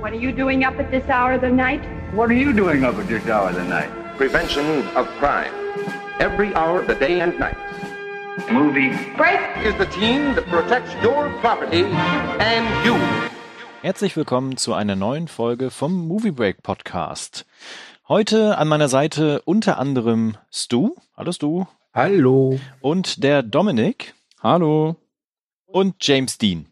What are you doing up at this hour of the night? What are you doing up at this hour of the night? Prevention of crime. Every hour of the day and night. Movie. Break! Is the team that protects your property and you. Herzlich willkommen zu einer neuen Folge vom Movie Break Podcast. Heute an meiner Seite unter anderem Stu. Hallo Stu. Hallo. Und der Dominik. Hallo. Und James Dean.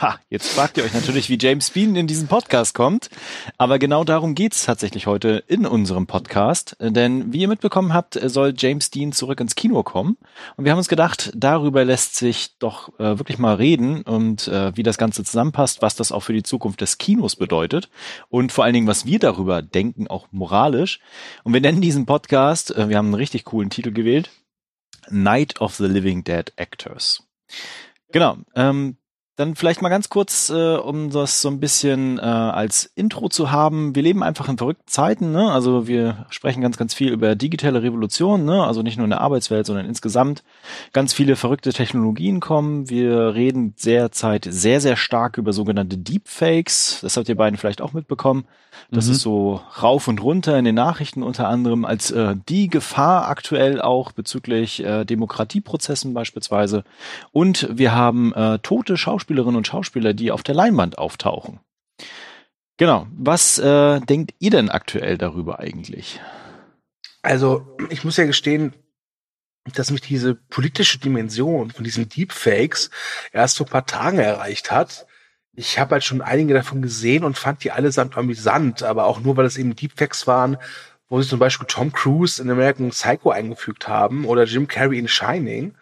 Ha, jetzt fragt ihr euch natürlich, wie James Bean in diesen Podcast kommt. Aber genau darum geht's tatsächlich heute in unserem Podcast. Denn wie ihr mitbekommen habt, soll James Dean zurück ins Kino kommen. Und wir haben uns gedacht, darüber lässt sich doch äh, wirklich mal reden und äh, wie das Ganze zusammenpasst, was das auch für die Zukunft des Kinos bedeutet. Und vor allen Dingen, was wir darüber denken, auch moralisch. Und wir nennen diesen Podcast, äh, wir haben einen richtig coolen Titel gewählt, Night of the Living Dead Actors. Genau. Ähm, dann vielleicht mal ganz kurz, äh, um das so ein bisschen äh, als Intro zu haben. Wir leben einfach in verrückten Zeiten. Ne? Also wir sprechen ganz, ganz viel über digitale Revolution. Ne? Also nicht nur in der Arbeitswelt, sondern insgesamt. Ganz viele verrückte Technologien kommen. Wir reden derzeit sehr, sehr stark über sogenannte Deepfakes. Das habt ihr beiden vielleicht auch mitbekommen. Das mhm. ist so rauf und runter in den Nachrichten unter anderem als äh, die Gefahr aktuell auch bezüglich äh, Demokratieprozessen beispielsweise. Und wir haben äh, tote Schauspielerinnen und Schauspieler, die auf der Leinwand auftauchen. Genau. Was äh, denkt ihr denn aktuell darüber eigentlich? Also, ich muss ja gestehen, dass mich diese politische Dimension von diesen Deepfakes erst vor ein paar Tagen erreicht hat ich habe halt schon einige davon gesehen und fand die allesamt amüsant, aber auch nur, weil es eben Deepfacts waren, wo sie zum Beispiel Tom Cruise in American Psycho eingefügt haben oder Jim Carrey in Shining.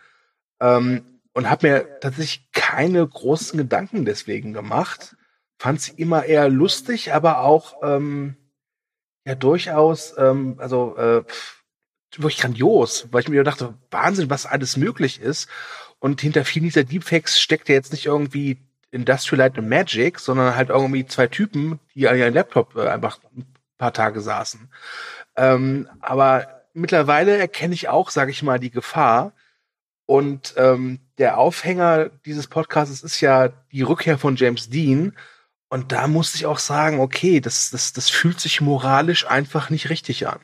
Ähm, und habe mir tatsächlich keine großen Gedanken deswegen gemacht. Fand sie immer eher lustig, aber auch ähm, ja durchaus, ähm, also äh, wirklich grandios, weil ich mir dachte, Wahnsinn, was alles möglich ist. Und hinter vielen dieser Deepfakes steckt ja jetzt nicht irgendwie Industrial Light and Magic, sondern halt irgendwie zwei Typen, die an ihrem Laptop äh, einfach ein paar Tage saßen. Ähm, aber mittlerweile erkenne ich auch, sage ich mal, die Gefahr. Und ähm, der Aufhänger dieses Podcasts ist ja die Rückkehr von James Dean. Und da musste ich auch sagen, okay, das, das, das fühlt sich moralisch einfach nicht richtig an.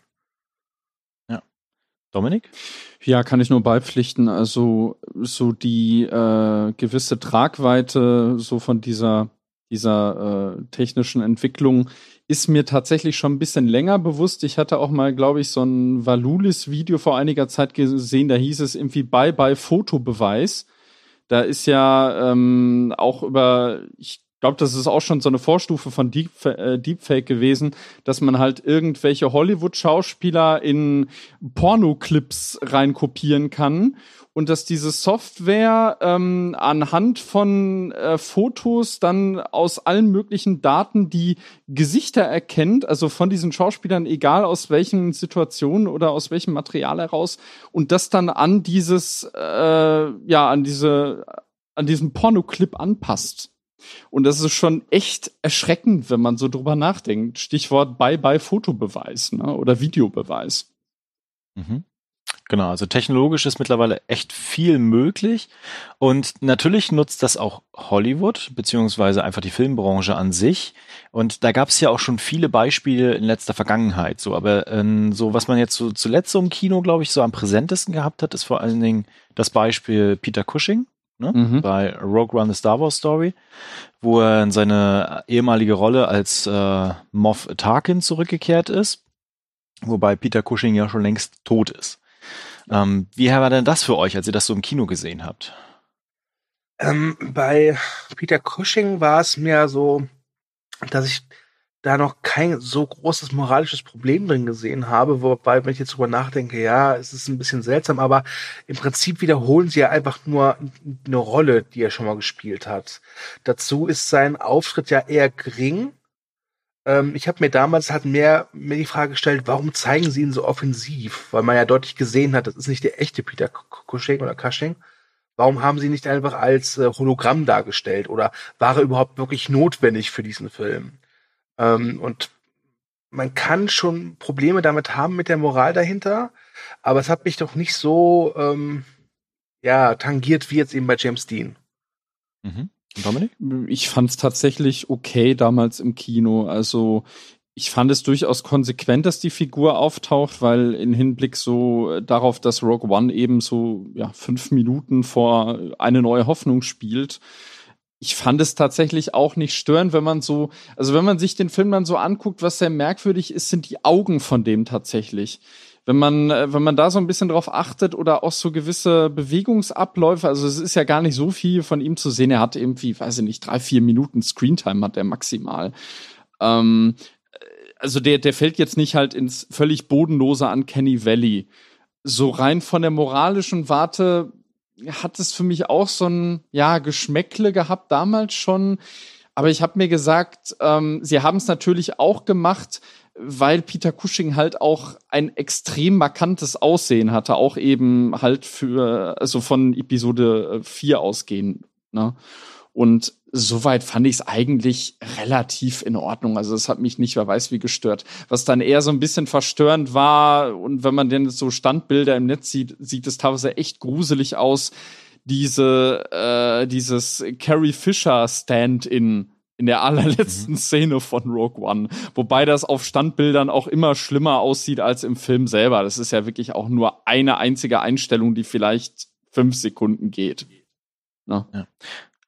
Dominik? Ja, kann ich nur beipflichten. Also so die äh, gewisse Tragweite so von dieser dieser äh, technischen Entwicklung ist mir tatsächlich schon ein bisschen länger bewusst. Ich hatte auch mal, glaube ich, so ein Valulis-Video vor einiger Zeit gesehen. Da hieß es irgendwie Bye Bye Fotobeweis. Da ist ja ähm, auch über, ich glaube, das ist auch schon so eine Vorstufe von Deep, äh, Deepfake gewesen, dass man halt irgendwelche Hollywood-Schauspieler in Pornoclips reinkopieren kann und dass diese Software ähm, anhand von äh, Fotos dann aus allen möglichen Daten die Gesichter erkennt, also von diesen Schauspielern, egal aus welchen Situationen oder aus welchem Material heraus, und das dann an dieses, äh, ja, an diese, an diesen Pornoclip anpasst. Und das ist schon echt erschreckend, wenn man so drüber nachdenkt. Stichwort Bye-bye-Fotobeweis ne? oder Videobeweis. Mhm. Genau, also technologisch ist mittlerweile echt viel möglich. Und natürlich nutzt das auch Hollywood, beziehungsweise einfach die Filmbranche an sich. Und da gab es ja auch schon viele Beispiele in letzter Vergangenheit. So, aber ähm, so, was man jetzt so zuletzt so im Kino, glaube ich, so am präsentesten gehabt hat, ist vor allen Dingen das Beispiel Peter Cushing ne? Mhm. bei Rogue One The Star Wars Story, wo er in seine ehemalige Rolle als äh, Moff Tarkin zurückgekehrt ist, wobei Peter Cushing ja schon längst tot ist. Ähm, wie war denn das für euch, als ihr das so im Kino gesehen habt? Ähm, bei Peter Cushing war es mir so, dass ich da noch kein so großes moralisches Problem drin gesehen habe, wobei, wenn ich jetzt drüber nachdenke, ja, es ist ein bisschen seltsam, aber im Prinzip wiederholen sie ja einfach nur eine Rolle, die er schon mal gespielt hat. Dazu ist sein Auftritt ja eher gering. Ähm, ich habe mir damals halt mehr mir die Frage gestellt, warum zeigen sie ihn so offensiv? Weil man ja deutlich gesehen hat, das ist nicht der echte Peter Cushing oder Cushing. Warum haben sie nicht einfach als äh, Hologramm dargestellt? Oder war er überhaupt wirklich notwendig für diesen Film? Ähm, und man kann schon Probleme damit haben mit der Moral dahinter, aber es hat mich doch nicht so ähm, ja tangiert wie jetzt eben bei James Dean. Mhm. Dominik? Ich fand es tatsächlich okay damals im Kino. Also ich fand es durchaus konsequent, dass die Figur auftaucht, weil in Hinblick so darauf, dass Rogue One eben so ja, fünf Minuten vor eine neue Hoffnung spielt. Ich fand es tatsächlich auch nicht störend, wenn man so, also wenn man sich den Film dann so anguckt, was sehr merkwürdig ist, sind die Augen von dem tatsächlich wenn man, äh, wenn man da so ein bisschen drauf achtet oder auch so gewisse Bewegungsabläufe, also es ist ja gar nicht so viel von ihm zu sehen. Er hat irgendwie, weiß ich nicht, drei, vier Minuten Screentime hat er maximal. Ähm, also der, der fällt jetzt nicht halt ins völlig bodenlose an Kenny Valley. So rein von der moralischen Warte hat es für mich auch so ein, ja, Geschmäckle gehabt damals schon. Aber ich habe mir gesagt, ähm, sie haben es natürlich auch gemacht, weil Peter Cushing halt auch ein extrem markantes Aussehen hatte, auch eben halt für, also von Episode 4 ausgehen. Ne? Und soweit fand ich es eigentlich relativ in Ordnung. Also es hat mich nicht, wer weiß wie gestört. Was dann eher so ein bisschen verstörend war und wenn man denn so Standbilder im Netz sieht, sieht es teilweise echt gruselig aus. Diese, äh, dieses Carrie Fisher Stand-in in der allerletzten mhm. Szene von Rogue One. Wobei das auf Standbildern auch immer schlimmer aussieht als im Film selber. Das ist ja wirklich auch nur eine einzige Einstellung, die vielleicht fünf Sekunden geht. Ja.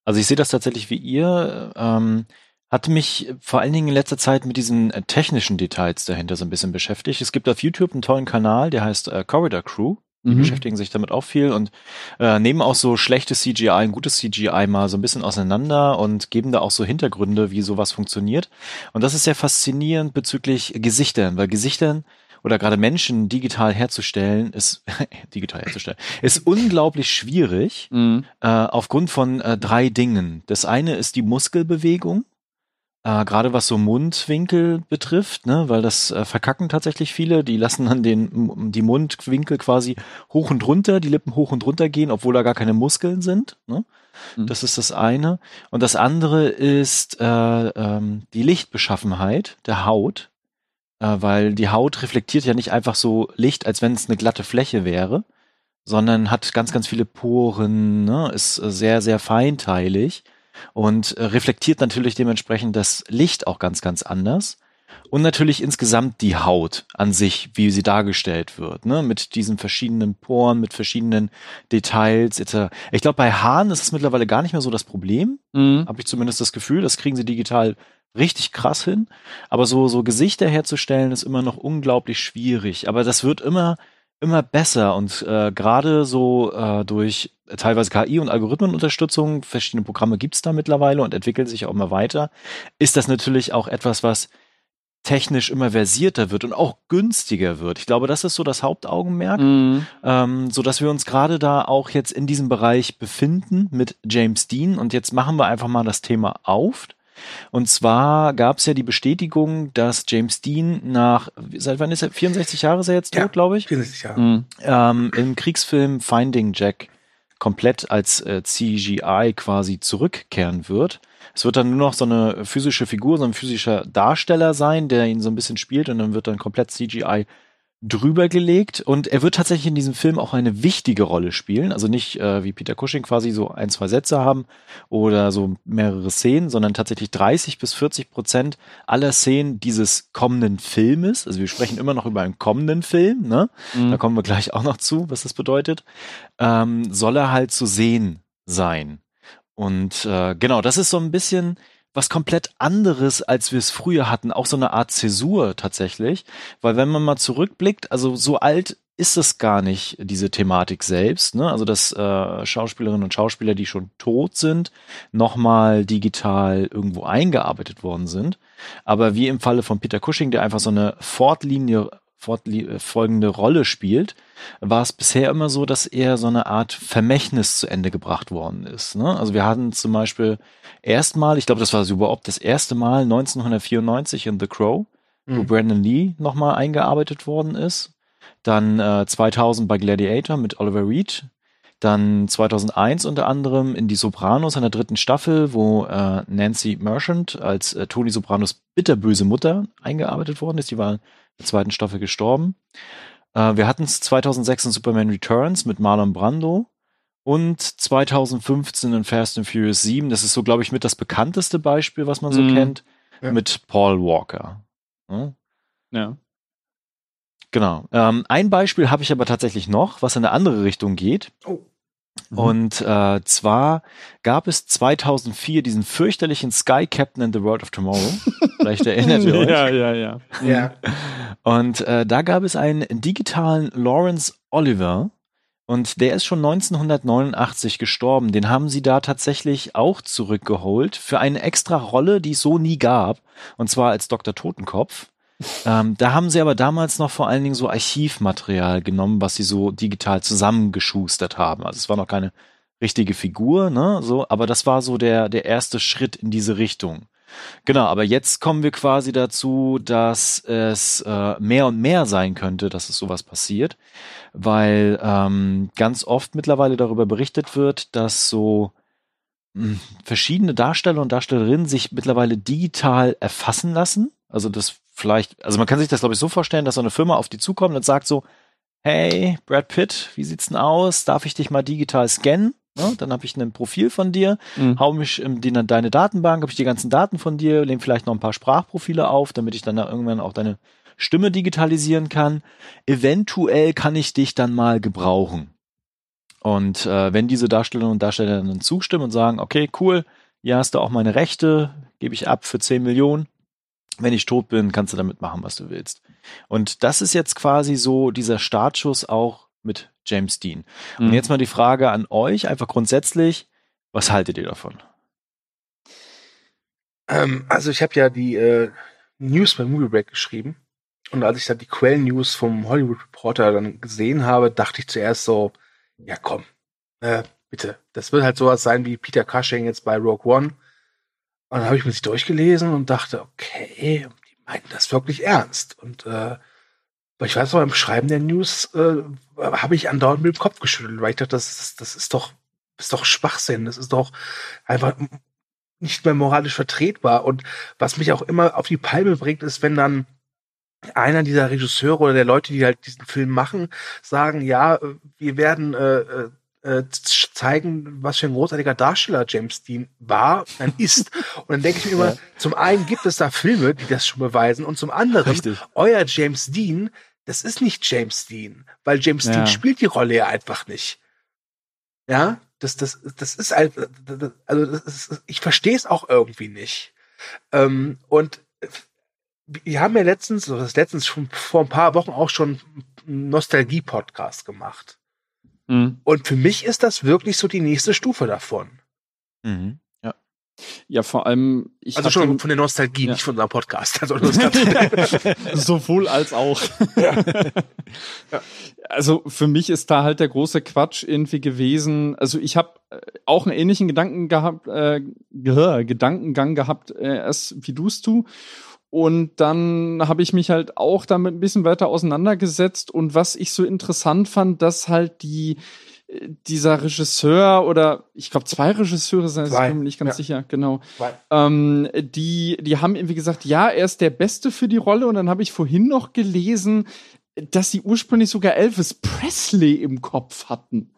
Also ich sehe das tatsächlich wie ihr. Ähm, hatte mich vor allen Dingen in letzter Zeit mit diesen äh, technischen Details dahinter so ein bisschen beschäftigt. Es gibt auf YouTube einen tollen Kanal, der heißt äh, Corridor Crew. Die mhm. beschäftigen sich damit auch viel und äh, nehmen auch so schlechtes CGI, ein gutes CGI mal so ein bisschen auseinander und geben da auch so Hintergründe, wie sowas funktioniert. Und das ist sehr faszinierend bezüglich Gesichtern, weil Gesichtern oder gerade Menschen digital herzustellen, ist digital herzustellen, ist unglaublich schwierig mhm. äh, aufgrund von äh, drei Dingen. Das eine ist die Muskelbewegung, äh, gerade was so Mundwinkel betrifft, ne, weil das äh, verkacken tatsächlich viele, die lassen dann den die Mundwinkel quasi hoch und runter, die Lippen hoch und runter gehen, obwohl da gar keine Muskeln sind. Ne? Mhm. Das ist das eine. Und das andere ist äh, ähm, die Lichtbeschaffenheit der Haut äh, weil die Haut reflektiert ja nicht einfach so Licht, als wenn es eine glatte Fläche wäre, sondern hat ganz, ganz viele Poren, ne? ist sehr, sehr feinteilig und äh, reflektiert natürlich dementsprechend das Licht auch ganz, ganz anders. Und natürlich insgesamt die Haut an sich, wie sie dargestellt wird, ne? mit diesen verschiedenen Poren, mit verschiedenen Details etc. Ich glaube, bei Haaren ist es mittlerweile gar nicht mehr so das Problem. Mhm. Habe ich zumindest das Gefühl, das kriegen sie digital richtig krass hin. Aber so, so Gesichter herzustellen ist immer noch unglaublich schwierig. Aber das wird immer, immer besser und äh, gerade so äh, durch teilweise KI und Algorithmenunterstützung, verschiedene Programme gibt's da mittlerweile und entwickeln sich auch immer weiter, ist das natürlich auch etwas, was technisch immer versierter wird und auch günstiger wird. Ich glaube, das ist so das Hauptaugenmerk, mhm. ähm, so dass wir uns gerade da auch jetzt in diesem Bereich befinden mit James Dean und jetzt machen wir einfach mal das Thema auf und zwar gab es ja die Bestätigung, dass James Dean nach, seit wann ist er? 64 Jahre ist er jetzt tot, ja, glaube ich? 64 Jahre. Mhm. Ähm, Im Kriegsfilm Finding Jack komplett als äh, CGI quasi zurückkehren wird. Es wird dann nur noch so eine physische Figur, so ein physischer Darsteller sein, der ihn so ein bisschen spielt und dann wird dann komplett CGI drüber gelegt und er wird tatsächlich in diesem Film auch eine wichtige Rolle spielen. Also nicht äh, wie Peter Cushing quasi so ein, zwei Sätze haben oder so mehrere Szenen, sondern tatsächlich 30 bis 40 Prozent aller Szenen dieses kommenden Filmes. Also wir sprechen immer noch über einen kommenden Film, ne? Mhm. Da kommen wir gleich auch noch zu, was das bedeutet. Ähm, soll er halt zu sehen sein. Und äh, genau, das ist so ein bisschen was komplett anderes, als wir es früher hatten. Auch so eine Art Zäsur tatsächlich. Weil wenn man mal zurückblickt, also so alt ist es gar nicht, diese Thematik selbst. Ne? Also dass äh, Schauspielerinnen und Schauspieler, die schon tot sind, nochmal digital irgendwo eingearbeitet worden sind. Aber wie im Falle von Peter Cushing, der einfach so eine Fortlinie fortfolgende Rolle spielt, war es bisher immer so, dass eher so eine Art Vermächtnis zu Ende gebracht worden ist. Ne? Also wir hatten zum Beispiel erstmal, ich glaube, das war überhaupt das erste Mal 1994 in The Crow, mhm. wo Brandon Lee nochmal eingearbeitet worden ist. Dann äh, 2000 bei Gladiator mit Oliver Reed. Dann 2001 unter anderem in Die Sopranos in der dritten Staffel, wo äh, Nancy Merchant als äh, Tony Sopranos bitterböse Mutter eingearbeitet worden ist. Die war der zweiten Staffel gestorben. Äh, wir hatten es 2006 in Superman Returns mit Marlon Brando. Und 2015 in Fast and Furious 7, das ist so, glaube ich, mit das bekannteste Beispiel, was man so Mhm. kennt, Ja. mit Paul Walker. Ja? Ja. Genau. Ähm, ein Beispiel habe ich aber tatsächlich noch, was in eine andere Richtung geht. Oh. Mhm. Und äh, zwar gab es 2004 diesen fürchterlichen Sky Captain in the World of Tomorrow. Vielleicht erinnert ihr euch. Ja, ja, ja. Ja. Und äh, da gab es einen digitalen Lawrence Oliver. Und der ist schon 1989 gestorben. Den haben sie da tatsächlich auch zurückgeholt für eine extra Rolle, die es so nie gab. Und zwar als Dr. Totenkopf. Ähm, da haben sie aber damals noch vor allen Dingen so Archivmaterial genommen, was sie so digital zusammengeschustert haben. Also es war noch keine richtige Figur, ne, so, aber das war so der, der erste Schritt in diese Richtung. Genau, aber jetzt kommen wir quasi dazu, dass es äh, mehr und mehr sein könnte, dass es sowas passiert, weil ähm, ganz oft mittlerweile darüber berichtet wird, dass so mh, verschiedene Darsteller und Darstellerinnen sich mittlerweile digital erfassen lassen. Also das vielleicht, also man kann sich das glaube ich so vorstellen, dass so eine Firma auf die zukommt und sagt so, hey Brad Pitt, wie sieht's denn aus? Darf ich dich mal digital scannen? Ne? Dann habe ich ein Profil von dir Mhm. hau mich in die, deine Datenbank, habe ich die ganzen Daten von dir, nehme vielleicht noch ein paar Sprachprofile auf, damit ich dann da irgendwann auch deine Stimme digitalisieren kann. Eventuell kann ich dich dann mal gebrauchen. Und äh, wenn diese Darstellerinnen und Darsteller dann zustimmen und sagen, okay, cool, hier hast du auch meine Rechte, gebe ich ab für 10 Millionen. Wenn ich tot bin, kannst du damit machen, was du willst. Und das ist jetzt quasi so dieser Startschuss auch mit James Dean. Und Mhm. jetzt mal die Frage an euch, einfach grundsätzlich, was haltet ihr davon? Ähm, also ich habe ja die äh, News bei Movie Break geschrieben. Und als ich dann die Quellen-News vom Hollywood Reporter dann gesehen habe, dachte ich zuerst so, ja komm, äh, bitte. Das wird halt sowas sein wie Peter Cushing jetzt bei Rogue One. Und dann habe ich mir das durchgelesen und dachte, okay, die meinten das wirklich ernst. Und äh, ich weiß noch, beim Schreiben der News äh, habe ich andauernd mit dem Kopf geschüttelt, weil ich dachte, das, ist- das ist doch, ist doch Schwachsinn. Das ist doch einfach nicht mehr moralisch vertretbar. Und was mich auch immer auf die Palme bringt, ist, wenn dann einer dieser Regisseure oder der Leute, die halt diesen Film machen, sagen, ja, äh, wir werden äh, äh, äh, zeigen, was für ein großartiger Darsteller James Dean war, dann ist. Und dann denke ich mir immer, Ja. zum einen gibt es da Filme, die das schon beweisen, und zum anderen, Richtig. euer James Dean, das ist nicht James Dean, weil James Ja. Dean spielt die Rolle ja einfach nicht. Ja, das, das, das ist halt, also das ist, ich verstehe es auch irgendwie nicht. Ähm, und wir haben ja letztens, oder das letztens schon vor ein paar Wochen auch schon einen Nostalgie-Podcast gemacht. Mhm. Und für mich ist das wirklich so die nächste Stufe davon. Mhm. Ja. Ja, vor allem, ich Also schon von der Nostalgie, Ja. nicht von unserem Podcast. Also. Sowohl als auch. Also für mich ist da halt der große Quatsch irgendwie gewesen. Also ich habe auch einen ähnlichen Gedanken gehabt, äh, Ge- Gedankengang gehabt, äh, erst wie du's du. Und dann habe ich mich halt auch damit ein bisschen weiter auseinandergesetzt. Und was ich so interessant fand, dass halt die äh, dieser Regisseur oder ich glaube zwei Regisseure sind, ich bin mir nicht ganz ja. sicher, genau. Ähm, die, die haben irgendwie gesagt, ja, er ist der Beste für die Rolle. Und dann habe ich vorhin noch gelesen, dass sie ursprünglich sogar Elvis Presley im Kopf hatten.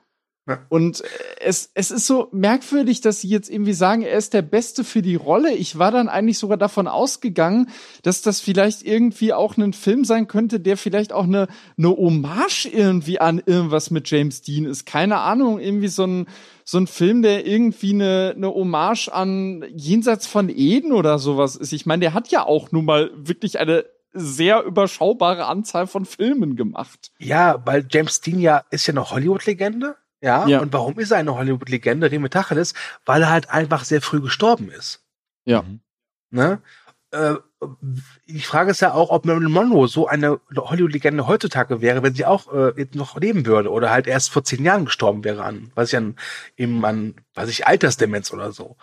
Ja. Und äh, es, es ist so merkwürdig, dass sie jetzt irgendwie sagen, er ist der Beste für die Rolle. Ich war dann eigentlich sogar davon ausgegangen, dass das vielleicht irgendwie auch ein Film sein könnte, der vielleicht auch eine, eine Hommage irgendwie an irgendwas mit James Dean ist. Keine Ahnung, irgendwie so ein, so ein Film, der irgendwie eine, eine Hommage an Jenseits von Eden oder sowas ist. Ich meine, der hat ja auch nun mal wirklich eine sehr überschaubare Anzahl von Filmen gemacht. Ja, weil James Dean ja ist ja eine Hollywood-Legende. Ja, Ja. und warum ist er eine Hollywood-Legende, Remy Tacheles? Weil er halt einfach sehr früh gestorben ist. Ja. Mhm. Ne? Äh, die Frage ist ja auch, ob Marilyn Monroe so eine Hollywood-Legende heutzutage wäre, wenn sie auch äh, jetzt noch leben würde oder halt erst vor zehn Jahren gestorben wäre an, weiß ich an, eben an, weiß ich, Altersdemenz oder so.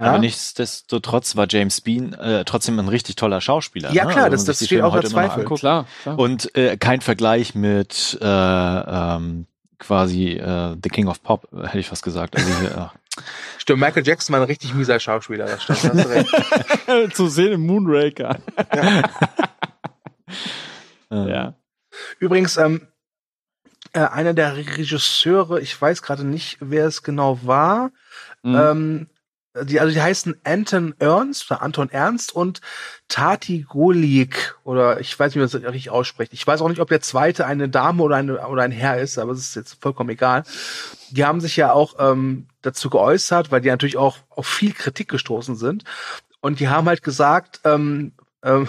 Ja? Aber nichtsdestotrotz war James Bean äh, trotzdem ein richtig toller Schauspieler. Ja, ne? klar, Also, das- das steht noch mal Zweifel. Klar, klar. Und äh, kein Vergleich mit äh, ähm, quasi äh, The King of Pop, äh, hätte ich fast gesagt. Also hier, ach, Stimmt, Michael Jackson war ein richtig mieser Schauspieler, das stimmt, hast recht. Zu sehen im Moonraker. äh, ja. Übrigens, ähm, äh, einer der Regisseure, ich weiß gerade nicht, wer es genau war, Mhm. ähm, die, also die heißen Anton Ernst oder Anton Ernst und Tati Golik oder ich weiß nicht, wie man das richtig ausspricht. Ich weiß auch nicht, ob der zweite eine Dame oder, eine, oder ein Herr ist, aber es ist jetzt vollkommen egal. Die haben sich ja auch ähm, dazu geäußert, weil die natürlich auch auf viel Kritik gestoßen sind. Und die haben halt gesagt, ähm, ähm,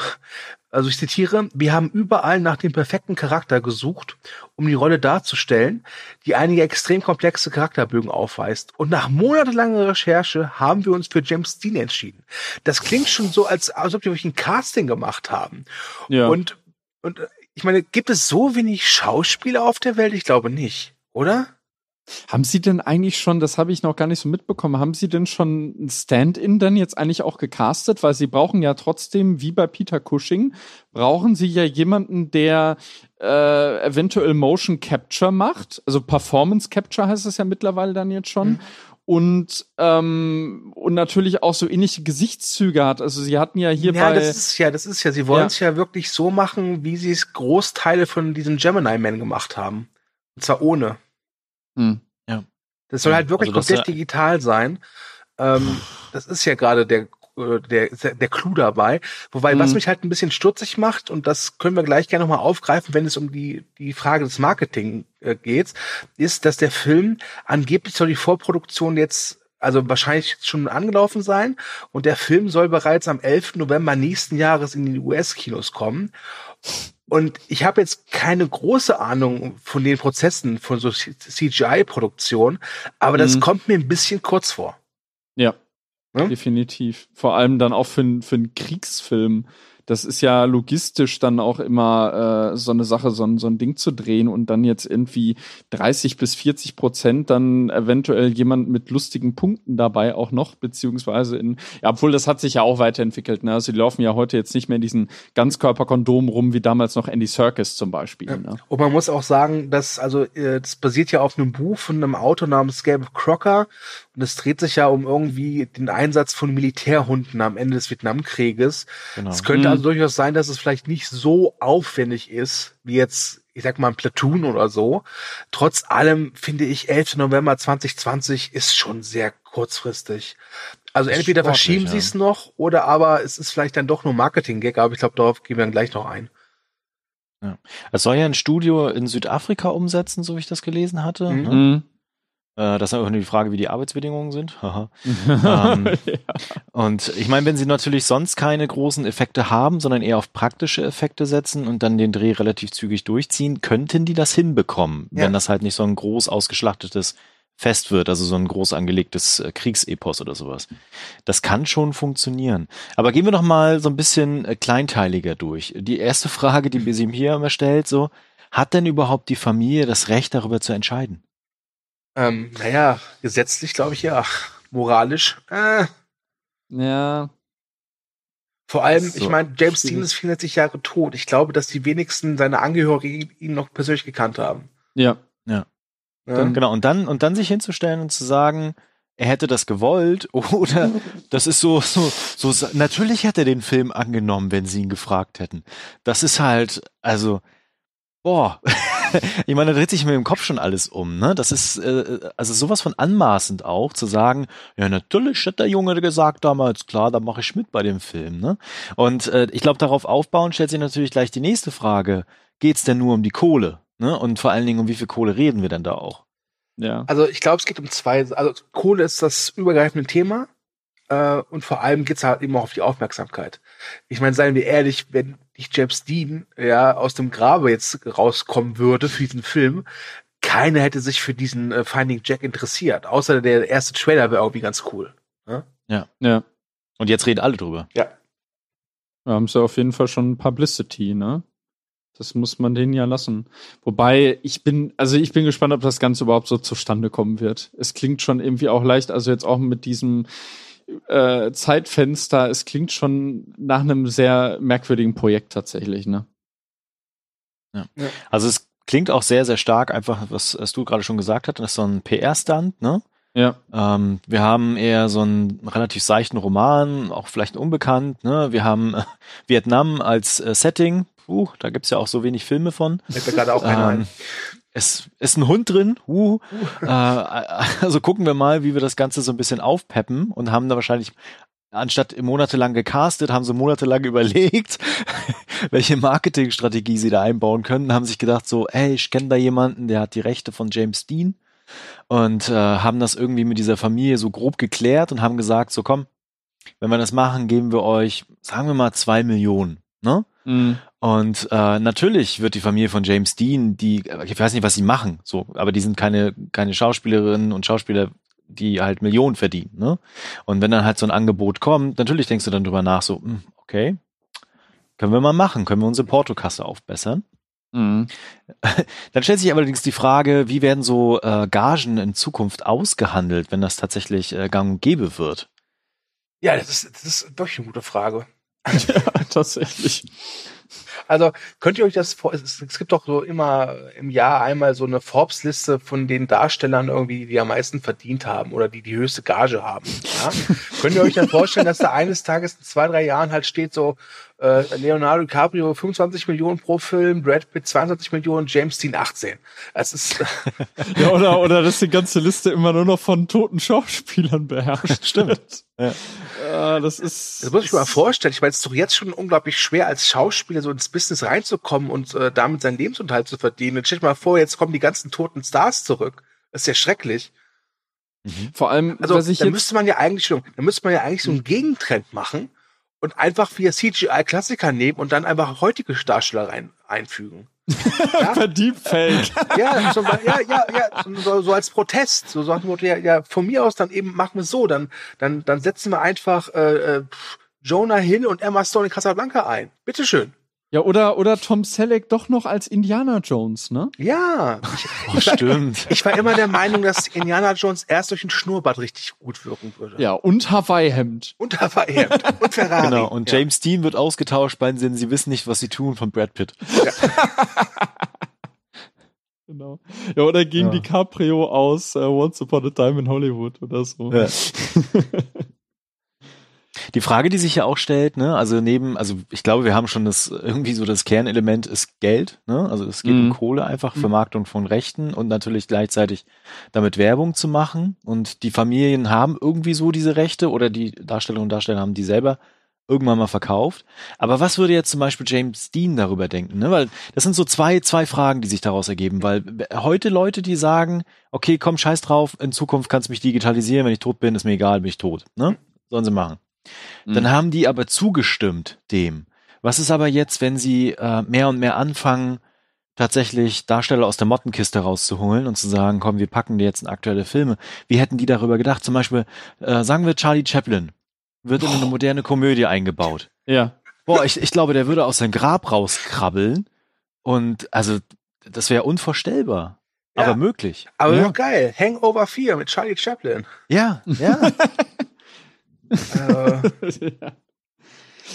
also ich zitiere, wir haben überall nach dem perfekten Charakter gesucht, um die Rolle darzustellen, die einige extrem komplexe Charakterbögen aufweist. Und nach monatelanger Recherche haben wir uns für James Dean entschieden. Das klingt schon so, als, als ob wir ein Casting gemacht haben. ja. Und, und äh, ich meine, gibt es so wenig Schauspieler auf der Welt? Ich glaube nicht, oder? Haben Sie denn eigentlich schon, das habe ich noch gar nicht so mitbekommen, haben Sie denn schon ein Stand-in dann jetzt eigentlich auch gecastet? Weil Sie brauchen ja trotzdem, wie bei Peter Cushing, brauchen Sie ja jemanden, der äh, eventuell Motion Capture macht. Also Performance Capture heißt es ja mittlerweile dann jetzt schon. Mhm. Und, ähm, und natürlich auch so ähnliche Gesichtszüge hat. Also sie hatten ja hier ja, bei. das ist ja, das ist ja, sie wollen Ja. es ja. wirklich so machen, wie sie es Großteile von diesem Gemini Man gemacht haben. Und zwar ohne. Hm. Das soll Ja, halt wirklich also komplett ja- digital sein. Ähm, das ist ja gerade der, äh, der, der Clou dabei. Wobei, was Mhm. mich halt ein bisschen stutzig macht, und das können wir gleich gerne nochmal aufgreifen, wenn es um die, die Frage des Marketing äh, geht, ist, dass der Film angeblich soll die Vorproduktion jetzt also wahrscheinlich schon angelaufen sein und der Film soll bereits am 11. November nächsten Jahres in die US-Kinos kommen. Und ich habe jetzt keine große Ahnung von den Prozessen von so CGI-Produktion, aber das Mhm. kommt mir ein bisschen kurz vor. Ja, Ne? definitiv. Vor allem dann auch für, für einen Kriegsfilm. Das ist ja logistisch dann auch immer äh, so eine Sache, so ein, so ein Ding zu drehen und dann jetzt irgendwie 30 bis 40 Prozent dann eventuell jemand mit lustigen Punkten dabei auch noch, beziehungsweise in, ja, obwohl das hat sich ja auch weiterentwickelt. Ne? Also die laufen ja heute jetzt nicht mehr in diesen Ganzkörperkondomen rum, wie damals noch Andy Serkis zum Beispiel. Ne? Und man muss auch sagen, dass, also, äh, das basiert ja auf einem Buch von einem Autor namens Gabe Crocker. Und es dreht sich ja um irgendwie den Einsatz von Militärhunden am Ende des Vietnamkrieges. Genau. Es könnte Mhm. also durchaus sein, dass es vielleicht nicht so aufwendig ist, wie jetzt, ich sag mal, ein Platoon oder so. Trotz allem finde ich, 11. November 2020 ist schon sehr kurzfristig. Also entweder verschieben ja. sie es noch oder aber es ist vielleicht dann doch nur Marketing-Gag, aber ich glaube, darauf gehen wir dann gleich noch ein. Es soll ja ein Studio in Südafrika umsetzen, so wie ich das gelesen hatte. Mhm. Ne? Äh, das ist auch nur die Frage, wie die Arbeitsbedingungen sind. Ähm, ja. Und ich meine, wenn sie natürlich sonst keine großen Effekte haben, sondern eher auf praktische Effekte setzen und dann den Dreh relativ zügig durchziehen, könnten die das hinbekommen, Ja. wenn das halt nicht so ein groß ausgeschlachtetes Fest wird, also so ein groß angelegtes äh, Kriegsepos oder sowas. Das kann schon funktionieren. Aber gehen wir doch mal so ein bisschen äh, kleinteiliger durch. Die erste Frage, die Besim hier immer stellt, so, hat denn überhaupt die Familie das Recht, darüber zu entscheiden? Ähm, naja, gesetzlich glaube ich ja. Moralisch. Äh, ja. vor allem, So, ich meine, James schwierig. Dean ist 64 Jahre tot. Ich glaube, dass die wenigsten seiner Angehörigen ihn noch persönlich gekannt haben. Ja. Ja? Genau, und dann, und dann sich hinzustellen und zu sagen, er hätte das gewollt oder das ist so, so, so, natürlich hätte er den Film angenommen, wenn sie ihn gefragt hätten. Das ist halt, also, boah. ich meine, da dreht sich mir im Kopf schon alles um, ne? Das ist, äh, also sowas von anmaßend auch, zu sagen, ja, natürlich hat der Junge gesagt damals, klar, da mache ich mit bei dem Film, ne? Und äh, ich glaube, darauf aufbauen stellt sich natürlich gleich die nächste Frage. Geht's denn nur um die Kohle? Ne? Und vor allen Dingen, um wie viel Kohle reden wir denn da auch? Ja. Also ich glaube, es geht um zwei. Also Kohle ist das übergreifende Thema. Äh, und vor allem geht es halt eben auch auf die Aufmerksamkeit. Ich meine, seien wir ehrlich, wenn nicht James Dean ja aus dem Grabe jetzt rauskommen würde für diesen Film, keiner hätte sich für diesen äh, Finding Jack interessiert. Außer der erste Trailer wäre irgendwie ganz cool. Ja. Und jetzt reden alle drüber. Ja. Da haben sie auf jeden Fall schon Publicity, ne? Das muss man denen ja lassen. Wobei, ich bin, also ich bin gespannt, ob das Ganze überhaupt so zustande kommen wird. Es klingt schon irgendwie auch leicht, also jetzt auch mit diesem äh, Zeitfenster, es klingt schon nach einem sehr merkwürdigen Projekt tatsächlich, ne? Also es klingt auch sehr, sehr stark, einfach, was, was du gerade schon gesagt hast, das ist so ein PR-Stunt, ne? Ja. Ähm, wir haben eher so einen relativ seichten Roman, auch vielleicht unbekannt, ne? Wir haben äh, Vietnam als äh, Setting. Puh, da gibt's ja auch so wenig Filme von. Fällt mir gerade auch einer Ähm, ein. Es ist ein Hund drin. Uh. Äh, also gucken wir mal, wie wir das Ganze so ein bisschen aufpeppen und haben da wahrscheinlich anstatt monatelang gecastet, haben sie monatelang überlegt, welche Marketingstrategie sie da einbauen können, haben sich gedacht so, ey, ich kenne da jemanden, der hat die Rechte von James Dean und äh, haben das irgendwie mit dieser Familie so grob geklärt und haben gesagt, so komm, wenn wir das machen, geben wir euch, sagen wir mal, zwei Millionen. Ne? Mhm. Und äh, natürlich wird die Familie von James Dean, die, ich weiß nicht, was sie machen, so, aber die sind keine, keine Schauspielerinnen und Schauspieler, die halt Millionen verdienen. Ne? Und wenn dann halt so ein Angebot kommt, natürlich denkst du dann drüber nach, so, hm, okay, können wir mal machen, können wir unsere Portokasse aufbessern. Mhm. Dann stellt sich allerdings die Frage, wie werden so äh, Gagen in Zukunft ausgehandelt, wenn das tatsächlich äh, gang und gäbe wird? Ja, das ist, das ist doch eine gute Frage. ja, tatsächlich. Also könnt ihr euch das vor, es, es gibt doch so immer im Jahr einmal so eine Forbes-Liste von den Darstellern irgendwie, die am meisten verdient haben oder die die höchste Gage haben. Ja? könnt ihr euch dann vorstellen, dass da eines Tages in zwei, drei Jahren halt steht so, äh, Leonardo DiCaprio 25 Millionen pro Film, Brad Pitt 22 Millionen, James Dean 18. Das ist ja oder oder dass die ganze Liste immer nur noch von toten Schauspielern beherrscht. Stimmt. Ja. Äh, das ist Das muss ich mir mal vorstellen. Ich meine, es ist doch jetzt schon unglaublich schwer, als Schauspieler so ins Business reinzukommen und äh, damit seinen Lebensunterhalt zu verdienen. Jetzt stell dir mal vor, jetzt kommen die ganzen toten Stars zurück. Das ist ja schrecklich. Vor allem, Also was ich da müsste man ja eigentlich schon, da müsste man ja eigentlich so einen Gegentrend machen und einfach via CGI Klassiker nehmen und dann einfach heutige Darsteller rein einfügen. per Deepfake. Ja, so, ja, ja, ja, so, so als Protest. So sagt Motto, ja, ja, von mir aus dann eben machen wir es so, dann, dann, dann setzen wir einfach äh, äh, Jonah Hill und Emma Stone in Casablanca ein. Bitteschön. Ja, oder, oder Tom Selleck doch noch als Indiana Jones, ne? Ja. Ich, Oh, stimmt. ich war immer der Meinung, dass Indiana Jones erst durch ein Schnurrbart richtig gut wirken würde. Ja, und Hawaii-Hemd. Und Hawaii-Hemd. Und Ferrari. Genau. Und ja. James Dean wird ausgetauscht bei den Sinn, sie wissen nicht, was sie tun von Brad Pitt. Genau. Ja, oder gegen Ja. DiCaprio aus äh, Once Upon a Time in Hollywood oder so. Ja. Die Frage, die sich ja auch stellt, ne, also neben, also ich glaube, wir haben schon das irgendwie so das Kernelement ist Geld, ne? Also es geht Mhm. um Kohle einfach, Vermarktung von Rechten und natürlich gleichzeitig damit Werbung zu machen. Und die Familien haben irgendwie so diese Rechte oder die Darstellerinnen und Darsteller haben die selber irgendwann mal verkauft. Aber was würde jetzt zum Beispiel James Dean darüber denken? Ne? Weil das sind so zwei, zwei Fragen, die sich daraus ergeben. Weil heute Leute, die sagen, okay, komm, scheiß drauf, in Zukunft kannst du mich digitalisieren, wenn ich tot bin, ist mir egal, bin ich tot. Ne? Sollen sie machen. Dann Mhm. haben die aber zugestimmt dem. Was ist aber jetzt, wenn sie äh, mehr und mehr anfangen, tatsächlich Darsteller aus der Mottenkiste rauszuholen und zu sagen, komm, wir packen dir jetzt in aktuelle Filme. Wie hätten die darüber gedacht? Zum Beispiel, äh, sagen wir Charlie Chaplin wird in eine moderne Komödie eingebaut. Ja. Boah, ich, ich glaube, der würde aus seinem Grab rauskrabbeln und also das wäre unvorstellbar, Ja. aber möglich. Aber Ja. doch geil. Hangover 4 mit Charlie Chaplin. Ja, ja. äh,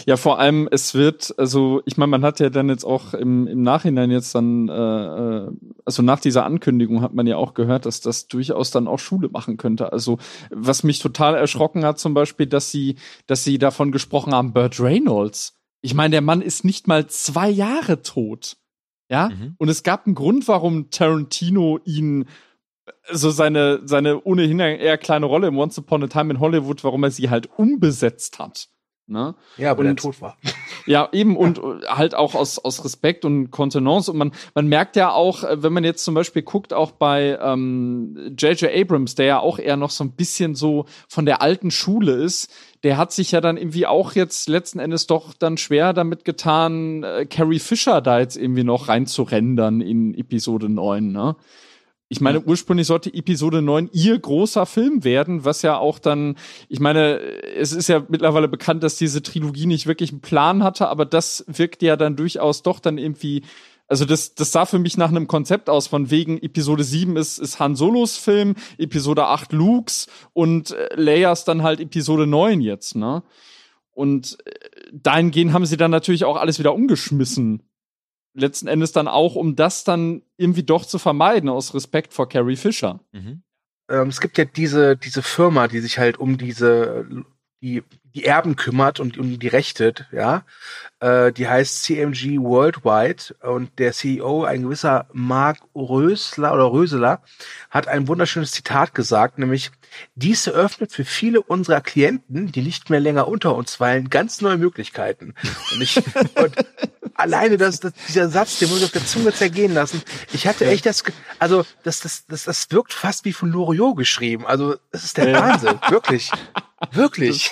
Ja, vor allem, es wird, also ich meine, man hat ja dann jetzt auch im, im Nachhinein jetzt dann, äh, äh, also nach dieser Ankündigung hat man ja auch gehört, dass das durchaus dann auch Schule machen könnte. Also was mich total erschrocken hat zum Beispiel, dass sie, dass sie davon gesprochen haben, Burt Reynolds. Ich meine, der Mann ist nicht mal zwei Jahre tot. Ja, Mhm. und es gab einen Grund, warum Tarantino ihn so seine, seine ohnehin eher kleine Rolle im Once Upon a Time in Hollywood, warum er sie halt umbesetzt hat. Ne? ja, aber der Und- tot war. Ja, eben und äh, halt auch aus, aus Respekt und Kontenance. Und man, man merkt ja auch, äh, wenn man jetzt zum Beispiel guckt, auch bei ähm, J.J. Abrams, der ja auch eher noch so ein bisschen so von der alten Schule ist, der hat sich ja dann irgendwie auch jetzt letzten Endes doch dann schwer damit getan, äh, Carrie Fisher da jetzt irgendwie noch reinzurendern in Episode 9, ne? Ich meine, ursprünglich sollte Episode 9 ihr großer Film werden, was ja auch dann, ich meine, es ist ja mittlerweile bekannt, dass diese Trilogie nicht wirklich einen Plan hatte, aber das wirkt ja dann durchaus doch dann irgendwie, also das, das sah für mich nach einem Konzept aus, von wegen Episode 7 ist, ist Han Solos Film, Episode 8 Lukes und äh, Leias dann halt Episode 9 jetzt, ne? Und äh, dahingehend haben sie dann natürlich auch alles wieder umgeschmissen. Letzten Endes dann auch, um das dann irgendwie doch zu vermeiden, aus Respekt vor Carrie Fisher. Mhm. Ähm, es gibt ja diese, diese Firma, die sich halt um diese die, die Erben kümmert und um die Rechte, ja. Äh, die heißt CMG Worldwide und der CEO, ein gewisser Mark Rösler oder Röseler, hat ein wunderschönes Zitat gesagt, nämlich, dies eröffnet für viele unserer Klienten, die nicht mehr länger unter uns weilen, ganz neue Möglichkeiten. Und ich, und alleine das, das, dieser Satz, den muss ich auf der Zunge zergehen lassen. Ich hatte echt das, also, das, das, das, das wirkt fast wie von Loriot geschrieben. Also, das ist der Wahnsinn. Wirklich. Wirklich.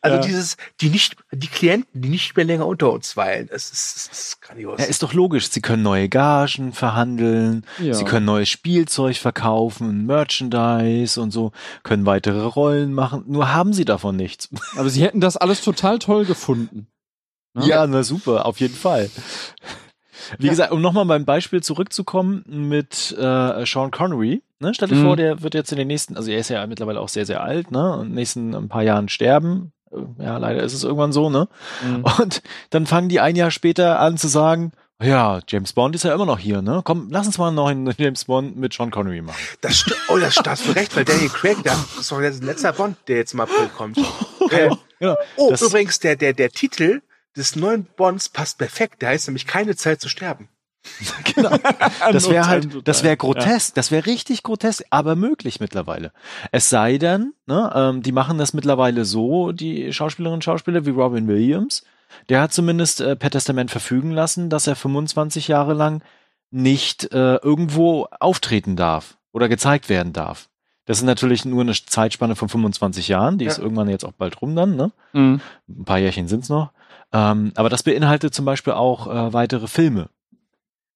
Also Ja. dieses, die nicht, die Klienten, die nicht mehr länger unter uns weilen. Es ist, es ist grandios. Ja, ist doch logisch. Sie können neue Gagen verhandeln, Ja. sie können neues Spielzeug verkaufen, Merchandise und so, können weitere Rollen machen. Nur haben sie davon nichts. Aber sie hätten das alles total toll gefunden. Ne? Ja, na super, auf jeden Fall. Wie gesagt, um nochmal beim Beispiel zurückzukommen mit äh, Sean Connery, ne? Stell dir Mhm. vor, der wird jetzt in den nächsten, also er ist ja mittlerweile auch sehr, sehr alt, ne? Und in den nächsten ein paar Jahren sterben. Äh, Ja, leider ist es irgendwann so, ne? Mhm. Und dann fangen die ein Jahr später an zu sagen, ja, James Bond ist ja immer noch hier, ne? Komm, lass uns mal noch einen James Bond mit Sean Connery machen. Das st oh, das da hast du recht, weil Daniel Craig, der, das ist doch der letzte Bond, der jetzt im April kommt. Äh, Genau. oh, Das- übrigens, der, der, der Titel des neuen Bonds passt perfekt. Der heißt nämlich keine Zeit zu sterben. Genau. Das wäre halt, das wäre grotesk, das wäre richtig grotesk, aber möglich mittlerweile. Es sei denn, ne, ähm, die machen das mittlerweile so, die Schauspielerinnen und Schauspieler wie Robin Williams, der hat zumindest äh, per Testament verfügen lassen, dass er 25 Jahre lang nicht äh, irgendwo auftreten darf oder gezeigt werden darf. Das ist natürlich nur eine Zeitspanne von 25 Jahren, die ist Ja. irgendwann jetzt auch bald rum dann, ne? Mhm. ein paar Jährchen sind's noch. Ähm, aber das beinhaltet zum Beispiel auch äh, weitere Filme.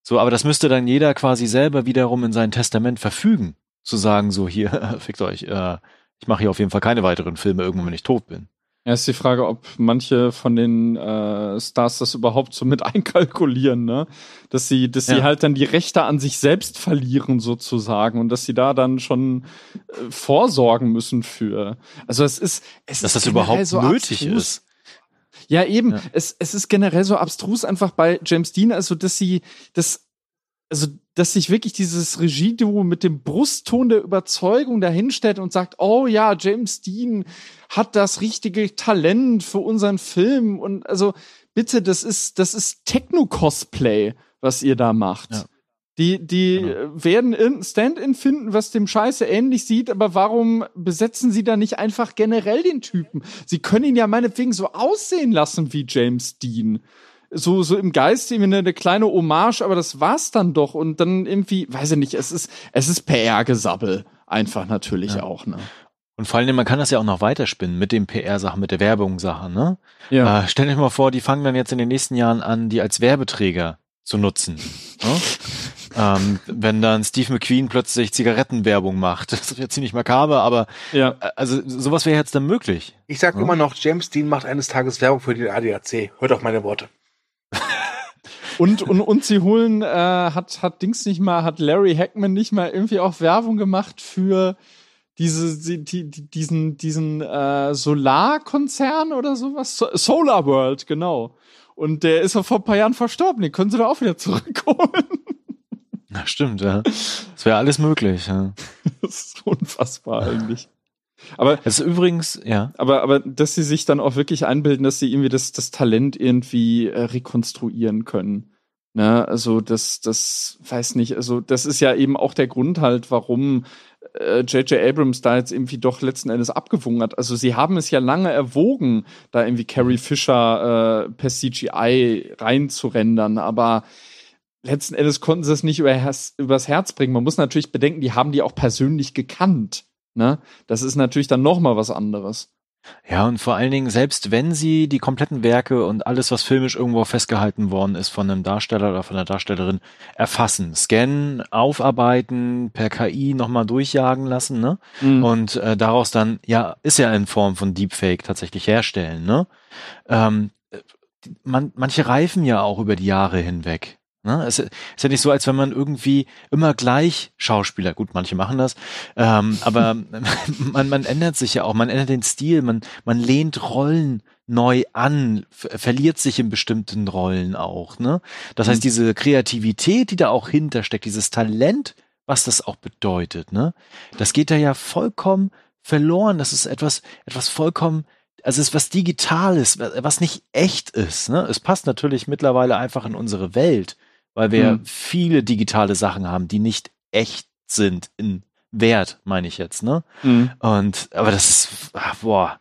So, aber das müsste dann jeder quasi selber wiederum in sein Testament verfügen, zu sagen, so hier, fickt euch, äh, ich mache hier auf jeden Fall keine weiteren Filme irgendwann, wenn ich tot bin. Ja, ist die Frage, ob manche von den äh, Stars das überhaupt so mit einkalkulieren, ne? Dass sie, dass sie Ja. halt dann die Rechte an sich selbst verlieren, sozusagen, und dass sie da dann schon äh, vorsorgen müssen für. Also es ist, es Dass ist das überhaupt so nötig abstrus. ist. Ja, eben. Ja. Es, es ist generell so abstrus einfach bei James Dean, also dass sie das, also dass sich wirklich dieses Regieduo mit dem Brustton der Überzeugung dahinstellt und sagt, oh ja, James Dean hat das richtige Talent für unseren Film und also bitte, das ist das ist Techno-Cosplay, was ihr da macht. Ja. Die, die Genau. werden irgendein Stand-in finden, was dem Scheiße ähnlich sieht, aber warum besetzen sie da nicht einfach generell den Typen? Sie können ihn ja meinetwegen so aussehen lassen wie James Dean. So, so im Geist irgendwie eine, eine kleine Hommage, aber das war's dann doch. Und dann irgendwie, weiß ich nicht, es ist, es ist PR-Gesabbel. Einfach natürlich Ja. auch, ne? Und vor allem, man kann das ja auch noch weiterspinnen mit den PR-Sachen, mit der Werbung-Sachen, ne? Ja. Äh, stell dir mal vor, die fangen dann jetzt in den nächsten Jahren an, die als Werbeträger zu nutzen. Ne? ähm, wenn dann Steve McQueen plötzlich Zigarettenwerbung macht. Das ist ja ziemlich makaber, aber ja. äh, also sowas wäre jetzt dann möglich. Ich sag Ja. immer noch, James Dean macht eines Tages Werbung für den ADAC. Hört auf meine Worte. Und, und, und sie holen, äh, hat, hat Dings nicht mal, hat Larry Hackman nicht mal irgendwie auch Werbung gemacht für diese, die, die, die- diesen, diesen äh, Solarkonzern oder sowas? So, Solar World, genau. Und der ist ja vor ein paar Jahren verstorben, den können sie da auch wieder zurückholen. Na, stimmt, ja. Das wäre alles möglich. Ja. Das ist unfassbar eigentlich. Aber Das ist übrigens, ja. aber, aber dass sie sich dann auch wirklich einbilden, dass sie irgendwie das, das Talent irgendwie äh, rekonstruieren können. Ne, also das, das weiß nicht, also das ist ja eben auch der Grund halt, warum äh, J.J. Abrams da jetzt irgendwie doch letzten Endes abgewogen hat. Also sie haben es ja lange erwogen, da irgendwie Carrie Fisher äh, per CGI reinzurendern, aber letzten Endes konnten sie es nicht über Herz, übers Herz bringen. Man muss natürlich bedenken, die haben die auch persönlich gekannt. Ne? Das ist natürlich dann noch mal was anderes. Ja, und vor allen Dingen, selbst wenn sie die kompletten Werke und alles, was filmisch irgendwo festgehalten worden ist von einem Darsteller oder von einer Darstellerin, erfassen, scannen, aufarbeiten, per KI nochmal durchjagen lassen, ne? Mhm. Und äh, daraus dann, ja, ist ja in Form von Deepfake tatsächlich herstellen, ne? Ähm, äh, man, manche reifen ja auch über die Jahre hinweg. Ne? Es ist ja nicht so, als wenn man irgendwie immer gleich Schauspieler, gut, manche machen das, ähm, aber man, man ändert sich ja auch, man ändert den Stil, man, man lehnt Rollen neu an, ver- verliert sich in bestimmten Rollen auch. Ne? Das heißt, diese Kreativität, die da auch hintersteckt, dieses Talent, was das auch bedeutet, ne? das geht da ja vollkommen verloren. Das ist etwas, etwas vollkommen also es ist was Digitales, was nicht echt ist. Ne? Es passt natürlich mittlerweile einfach in unsere Welt, weil wir Hm. viele digitale Sachen haben, die nicht echt sind in Wert, meine ich jetzt. Ne? Mhm. Und aber das ist, ah, boah,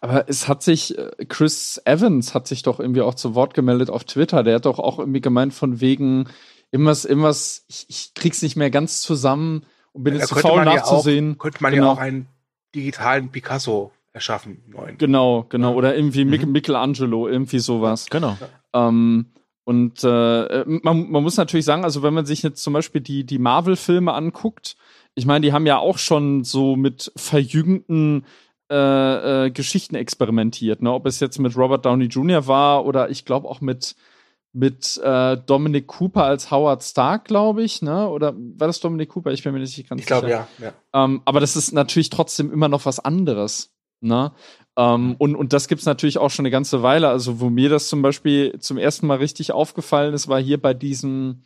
Aber es hat sich, äh, Chris Evans hat sich doch irgendwie auch zu Wort gemeldet auf Twitter. Der hat doch auch irgendwie gemeint von wegen, irgendwas, irgendwas, ich, ich krieg's nicht mehr ganz zusammen und bin jetzt zu faul man ja auch, nachzusehen. könnte man Genau. ja auch einen digitalen Picasso erschaffen, neuen. Genau, genau. Oder irgendwie Mhm. Michelangelo, irgendwie sowas. genau. Ähm, und äh, man, man muss natürlich sagen, also wenn man sich jetzt zum Beispiel die, die Marvel-Filme anguckt, ich meine, die haben ja auch schon so mit verjüngten äh, äh, Geschichten experimentiert, ne? Ob es jetzt mit Robert Downey Jr. war oder ich glaube auch mit mit äh, Dominic Cooper als Howard Stark, glaube ich, ne? Oder war das Dominic Cooper? Ich bin mir nicht ganz Ich glaube, sicher. ja. ja. Ähm, aber das ist natürlich trotzdem immer noch was anderes. Ne? Ähm, und, und das gibt's natürlich auch schon eine ganze Weile. Also, wo mir das zum Beispiel zum ersten Mal richtig aufgefallen ist, war hier bei diesem,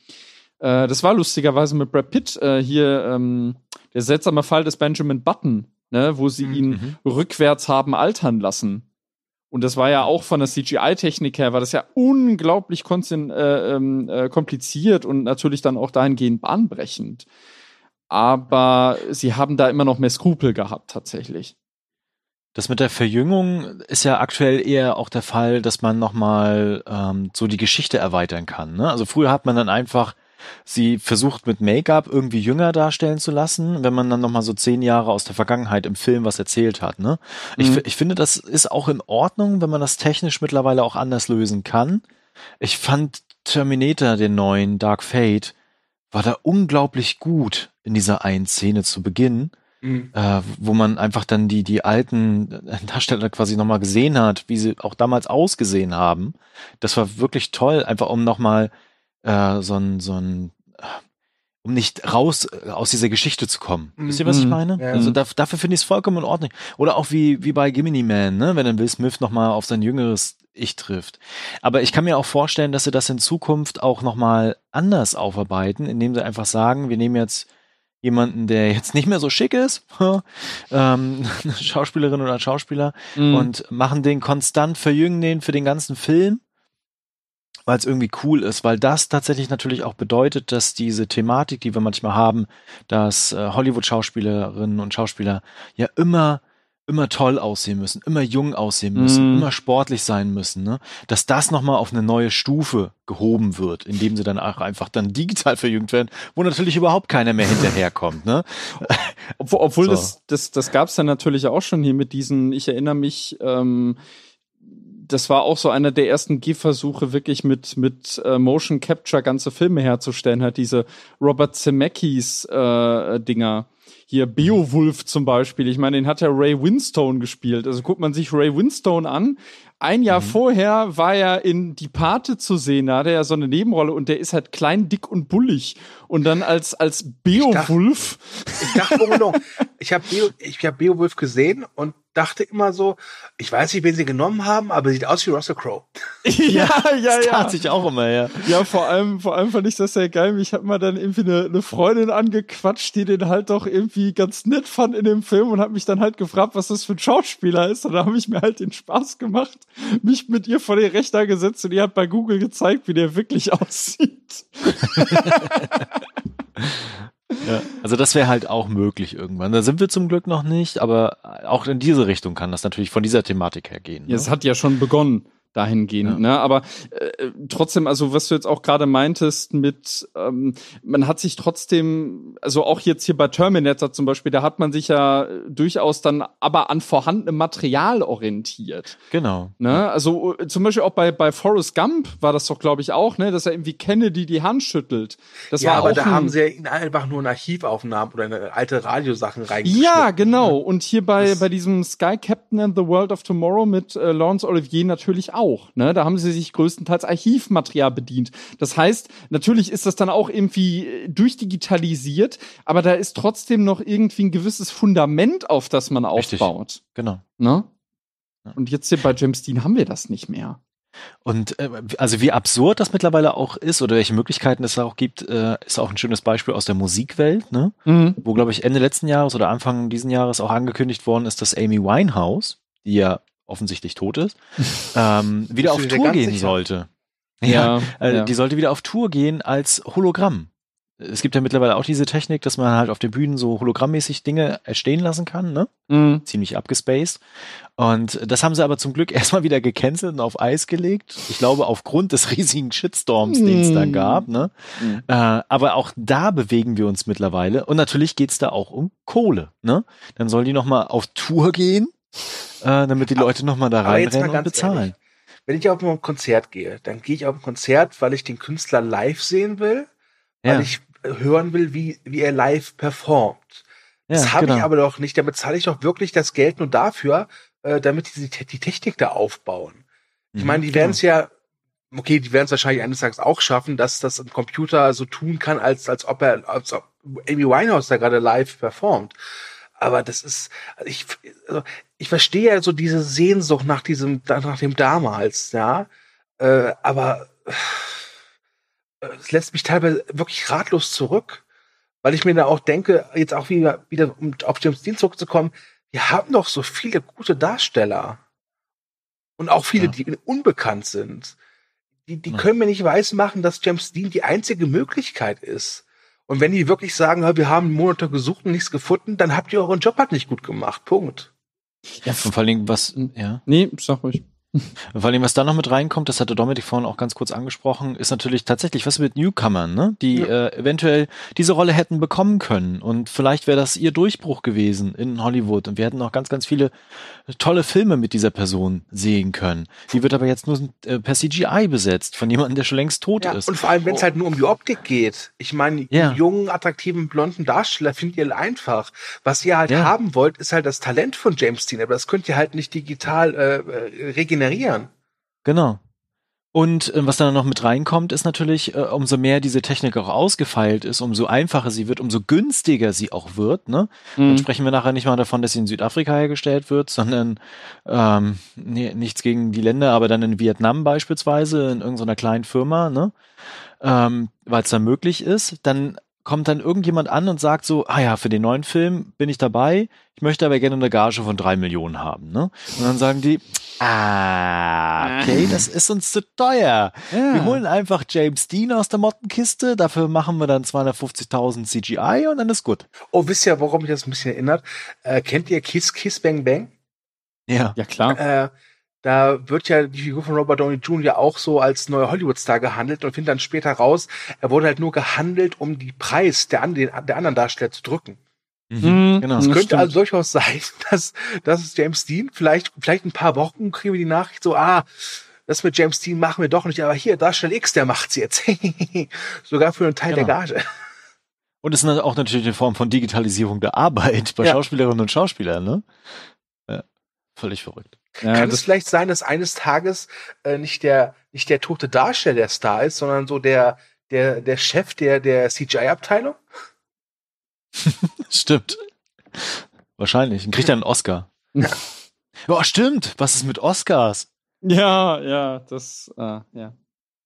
äh, das war lustigerweise mit Brad Pitt, äh, hier ähm, der seltsame Fall des Benjamin Button, ne? wo sie ihn Mhm. rückwärts haben altern lassen. Und das war ja auch von der CGI-Technik her, war das ja unglaublich äh, ähm, äh, kompliziert und natürlich dann auch dahingehend bahnbrechend. Aber sie haben da immer noch mehr Skrupel gehabt, tatsächlich. Das mit der Verjüngung ist ja aktuell eher auch der Fall, dass man nochmal ähm, so die Geschichte erweitern kann. Ne? Also früher hat man dann einfach sie versucht mit Make-up irgendwie jünger darstellen zu lassen, wenn man dann nochmal so zehn Jahre aus der Vergangenheit im Film was erzählt hat. Ne? Ich, Mhm. ich finde, das ist auch in Ordnung, wenn man das technisch mittlerweile auch anders lösen kann. Ich fand Terminator, den neuen Dark Fate, war da unglaublich gut in dieser einen Szene zu Beginn Mhm. äh, wo man einfach dann die, die alten Darsteller quasi nochmal gesehen hat, wie sie auch damals ausgesehen haben. Das war wirklich toll, einfach um nochmal äh, so ein, so ein, äh, um nicht raus äh, aus dieser Geschichte zu kommen. Mhm. Wisst ihr, was ich Mhm. meine? Ja. Also da, dafür finde ich es vollkommen in Ordnung. Oder auch wie, wie bei Gimini Man, ne? wenn dann Will Smith nochmal auf sein jüngeres Ich trifft. Aber ich kann mir auch vorstellen, dass sie das in Zukunft auch nochmal anders aufarbeiten, indem sie einfach sagen, wir nehmen jetzt jemanden, der jetzt nicht mehr so schick ist, ähm, eine Schauspielerin oder ein Schauspieler, Mhm. und machen den konstant, verjüngen den für den ganzen Film, weil es irgendwie cool ist, weil das tatsächlich natürlich auch bedeutet, dass diese Thematik, die wir manchmal haben, dass äh, Hollywood-Schauspielerinnen und Schauspieler ja immer immer toll aussehen müssen, immer jung aussehen müssen, Mhm. immer sportlich sein müssen, ne? dass das nochmal auf eine neue Stufe gehoben wird, indem sie dann auch einfach dann digital verjüngt werden, wo natürlich überhaupt keiner mehr hinterherkommt. Ne? Obwohl, obwohl So. das, das, das gab es dann natürlich auch schon hier mit diesen, ich erinnere mich, ähm, das war auch so einer der ersten Gehversuche, wirklich mit, mit äh, Motion Capture ganze Filme herzustellen, hat diese Robert Zemeckis äh, Dinger. Hier Beowulf zum Beispiel. Ich meine, den hat ja Ray Winstone gespielt. Also guckt man sich Ray Winstone an. Ein Jahr vorher war er in Die Pate zu sehen. Da hatte er ja so eine Nebenrolle und der ist halt klein, dick und bullig. Und dann als, als Beowulf. Ich dachte, oh no. ich habe Beo, ich hab Beowulf gesehen und dachte immer so, ich weiß nicht, wen sie genommen haben, aber sieht aus wie Russell Crowe. ja, ja, das ja. tat sich auch immer, ja. Ja, vor allem, vor allem fand ich das sehr geil. Ich habe mal dann irgendwie eine, eine Freundin angequatscht, die den halt doch irgendwie ganz nett fand in dem Film und hat mich dann halt gefragt, was das für ein Schauspieler ist. Und da habe ich mir halt den Spaß gemacht, mich mit ihr vor den Rechner gesetzt und ihr hat bei Google gezeigt, wie der wirklich aussieht. Ja, also das wäre halt auch möglich irgendwann. Da sind wir zum Glück noch nicht, aber auch in diese Richtung kann das natürlich von dieser Thematik her gehen. Ja, es ne? hat ja schon begonnen dahingehend, Ja. ne? Aber äh, trotzdem, also was du jetzt auch gerade meintest mit, ähm, man hat sich trotzdem, also auch jetzt hier bei Terminator zum Beispiel, da hat man sich ja durchaus dann aber an vorhandenem Material orientiert. Genau. Ne? Also äh, zum Beispiel auch bei, bei Forrest Gump war das doch, glaube ich, auch, ne, dass er irgendwie Kennedy die Hand schüttelt. Das ja, war aber auch da ein, haben sie ja in einfach nur in Archivaufnahmen oder in alte Radiosachen reingeschnitten. Ja, genau. Und hier bei, Das- bei diesem Sky Captain and the World of Tomorrow mit äh, Laurence Olivier natürlich auch. Ne? Da haben sie sich größtenteils Archivmaterial bedient. Das heißt, natürlich ist das dann auch irgendwie äh, durchdigitalisiert, aber da ist trotzdem noch irgendwie ein gewisses Fundament, auf das man Richtig. aufbaut. Genau. Ne? Und jetzt hier bei James Dean haben wir das nicht mehr. Und äh, also wie absurd das mittlerweile auch ist oder welche Möglichkeiten es auch gibt, äh, ist auch ein schönes Beispiel aus der Musikwelt, ne? Wo, glaube ich, Ende letzten Jahres oder Anfang diesen Jahres auch angekündigt worden ist, dass Amy Winehouse, die ja offensichtlich tot ist, ähm, wieder auf Tour gehen sicher? sollte. Ja, Äh, ja. Die sollte wieder auf Tour gehen als Hologramm. Es gibt ja mittlerweile auch diese Technik, dass man halt auf den Bühnen so hologrammmäßig Dinge entstehen lassen kann, ne? Mhm. Ziemlich abgespaced. Und das haben sie aber zum Glück erstmal wieder gecancelt und auf Eis gelegt. Ich glaube, aufgrund des riesigen Shitstorms, den es da Mhm. gab, ne? Mhm. Äh, aber auch da bewegen wir uns mittlerweile. Und natürlich geht's da auch um Kohle, ne? Dann soll die nochmal auf Tour gehen, äh, damit die Leute nochmal da reinrennen und bezahlen. ehrlich, Wenn ich auf ein Konzert gehe, dann gehe ich auf ein Konzert, weil ich den Künstler live sehen will, weil Ja. ich äh, hören will, wie, wie er live performt. Das Ja, habe genau. ich aber doch nicht. Damit zahle ich doch wirklich das Geld nur dafür, äh, damit die, die, Technik da aufbauen. Ich Mhm, meine, die genau. werden es ja, okay, die werden es wahrscheinlich eines Tages auch schaffen, dass das ein Computer so tun kann, als, als ob er, als ob Amy Winehouse da gerade live performt. Aber das ist, also ich, also ich verstehe ja so diese Sehnsucht nach diesem, nach dem damals, ja. Äh, aber äh, es lässt mich teilweise wirklich ratlos zurück, weil ich mir da auch denke, jetzt auch wieder, wieder um auf James Dean zurückzukommen, wir haben doch so viele gute Darsteller. Und auch viele, Ja. die unbekannt sind. Die, die Ja. können mir nicht weismachen, dass James Dean die einzige Möglichkeit ist. Und wenn die wirklich sagen, "Ja, wir haben Monate gesucht und nichts gefunden, dann habt ihr euren Job halt nicht gut gemacht. Punkt. Ja, vor allen Dingen, was, ja. Nee, sag ruhig. Vor allem, was da noch mit reinkommt, das hatte Dominik vorhin auch ganz kurz angesprochen, ist natürlich tatsächlich was mit Newcomern, ne? die Ja. äh, eventuell diese Rolle hätten bekommen können. Und vielleicht wäre das ihr Durchbruch gewesen in Hollywood. Und wir hätten auch ganz, ganz viele tolle Filme mit dieser Person sehen können. Die wird aber jetzt nur äh, per CGI besetzt, von jemandem, der schon längst tot Ja, ist. und vor allem, wenn es halt nur um die Optik geht. Ich meine, Ja. die jungen, attraktiven, blonden Darsteller findet ihr einfach. Was ihr halt haben wollt, ist halt das Talent von James Dean, aber das könnt ihr halt nicht digital äh, äh, regenerieren. Genau. Und äh, was dann noch mit reinkommt, ist natürlich, äh, umso mehr diese Technik auch ausgefeilt ist, umso einfacher sie wird, umso günstiger sie auch wird. Ne? Dann Mhm. sprechen wir nachher nicht mal davon, dass sie in Südafrika hergestellt wird, sondern ähm, nee, nichts gegen die Länder, aber dann in Vietnam beispielsweise, in irgendeiner kleinen Firma, ne? ähm, weil es dann möglich ist. Dann kommt dann irgendjemand an und sagt so, ah ja, für den neuen Film bin ich dabei, ich möchte aber gerne eine Gage von drei Millionen haben. Ne? Und dann sagen die, ah, okay, das ist uns zu teuer. Wir holen einfach James Dean aus der Mottenkiste, dafür machen wir dann 250.000 CGI und dann ist gut. Oh, wisst ihr, worum mich das ein bisschen erinnert? Äh, kennt ihr Kiss Kiss Bang Bang? Ja. Ja, klar. Äh, da wird ja die Figur von Robert Downey Jr. auch so als neuer Hollywood-Star gehandelt und findet dann später raus, er wurde halt nur gehandelt, um die Preis der, an, den, der anderen Darsteller zu drücken. Mhm. Genau. Es könnte stimmt. also durchaus sein, dass, dass es James Dean vielleicht, vielleicht ein paar Wochen kriegen wir die Nachricht so, ah, das mit James Dean machen wir doch nicht, aber hier, Darsteller X, der macht's jetzt. Sogar für einen Teil Genau. der Gage. Und es ist auch natürlich eine Form von Digitalisierung der Arbeit bei Ja. Schauspielerinnen und Schauspielern, ne? Ja, völlig verrückt. Ja, Kann es vielleicht sein, dass eines Tages äh, nicht der nicht der tote Darsteller der Star ist, sondern so der der der Chef der der CGI-Abteilung? Stimmt. Wahrscheinlich. Und kriegt er einen Oscar. Boah, stimmt. Was ist mit Oscars? ja, ja, das, äh, ja.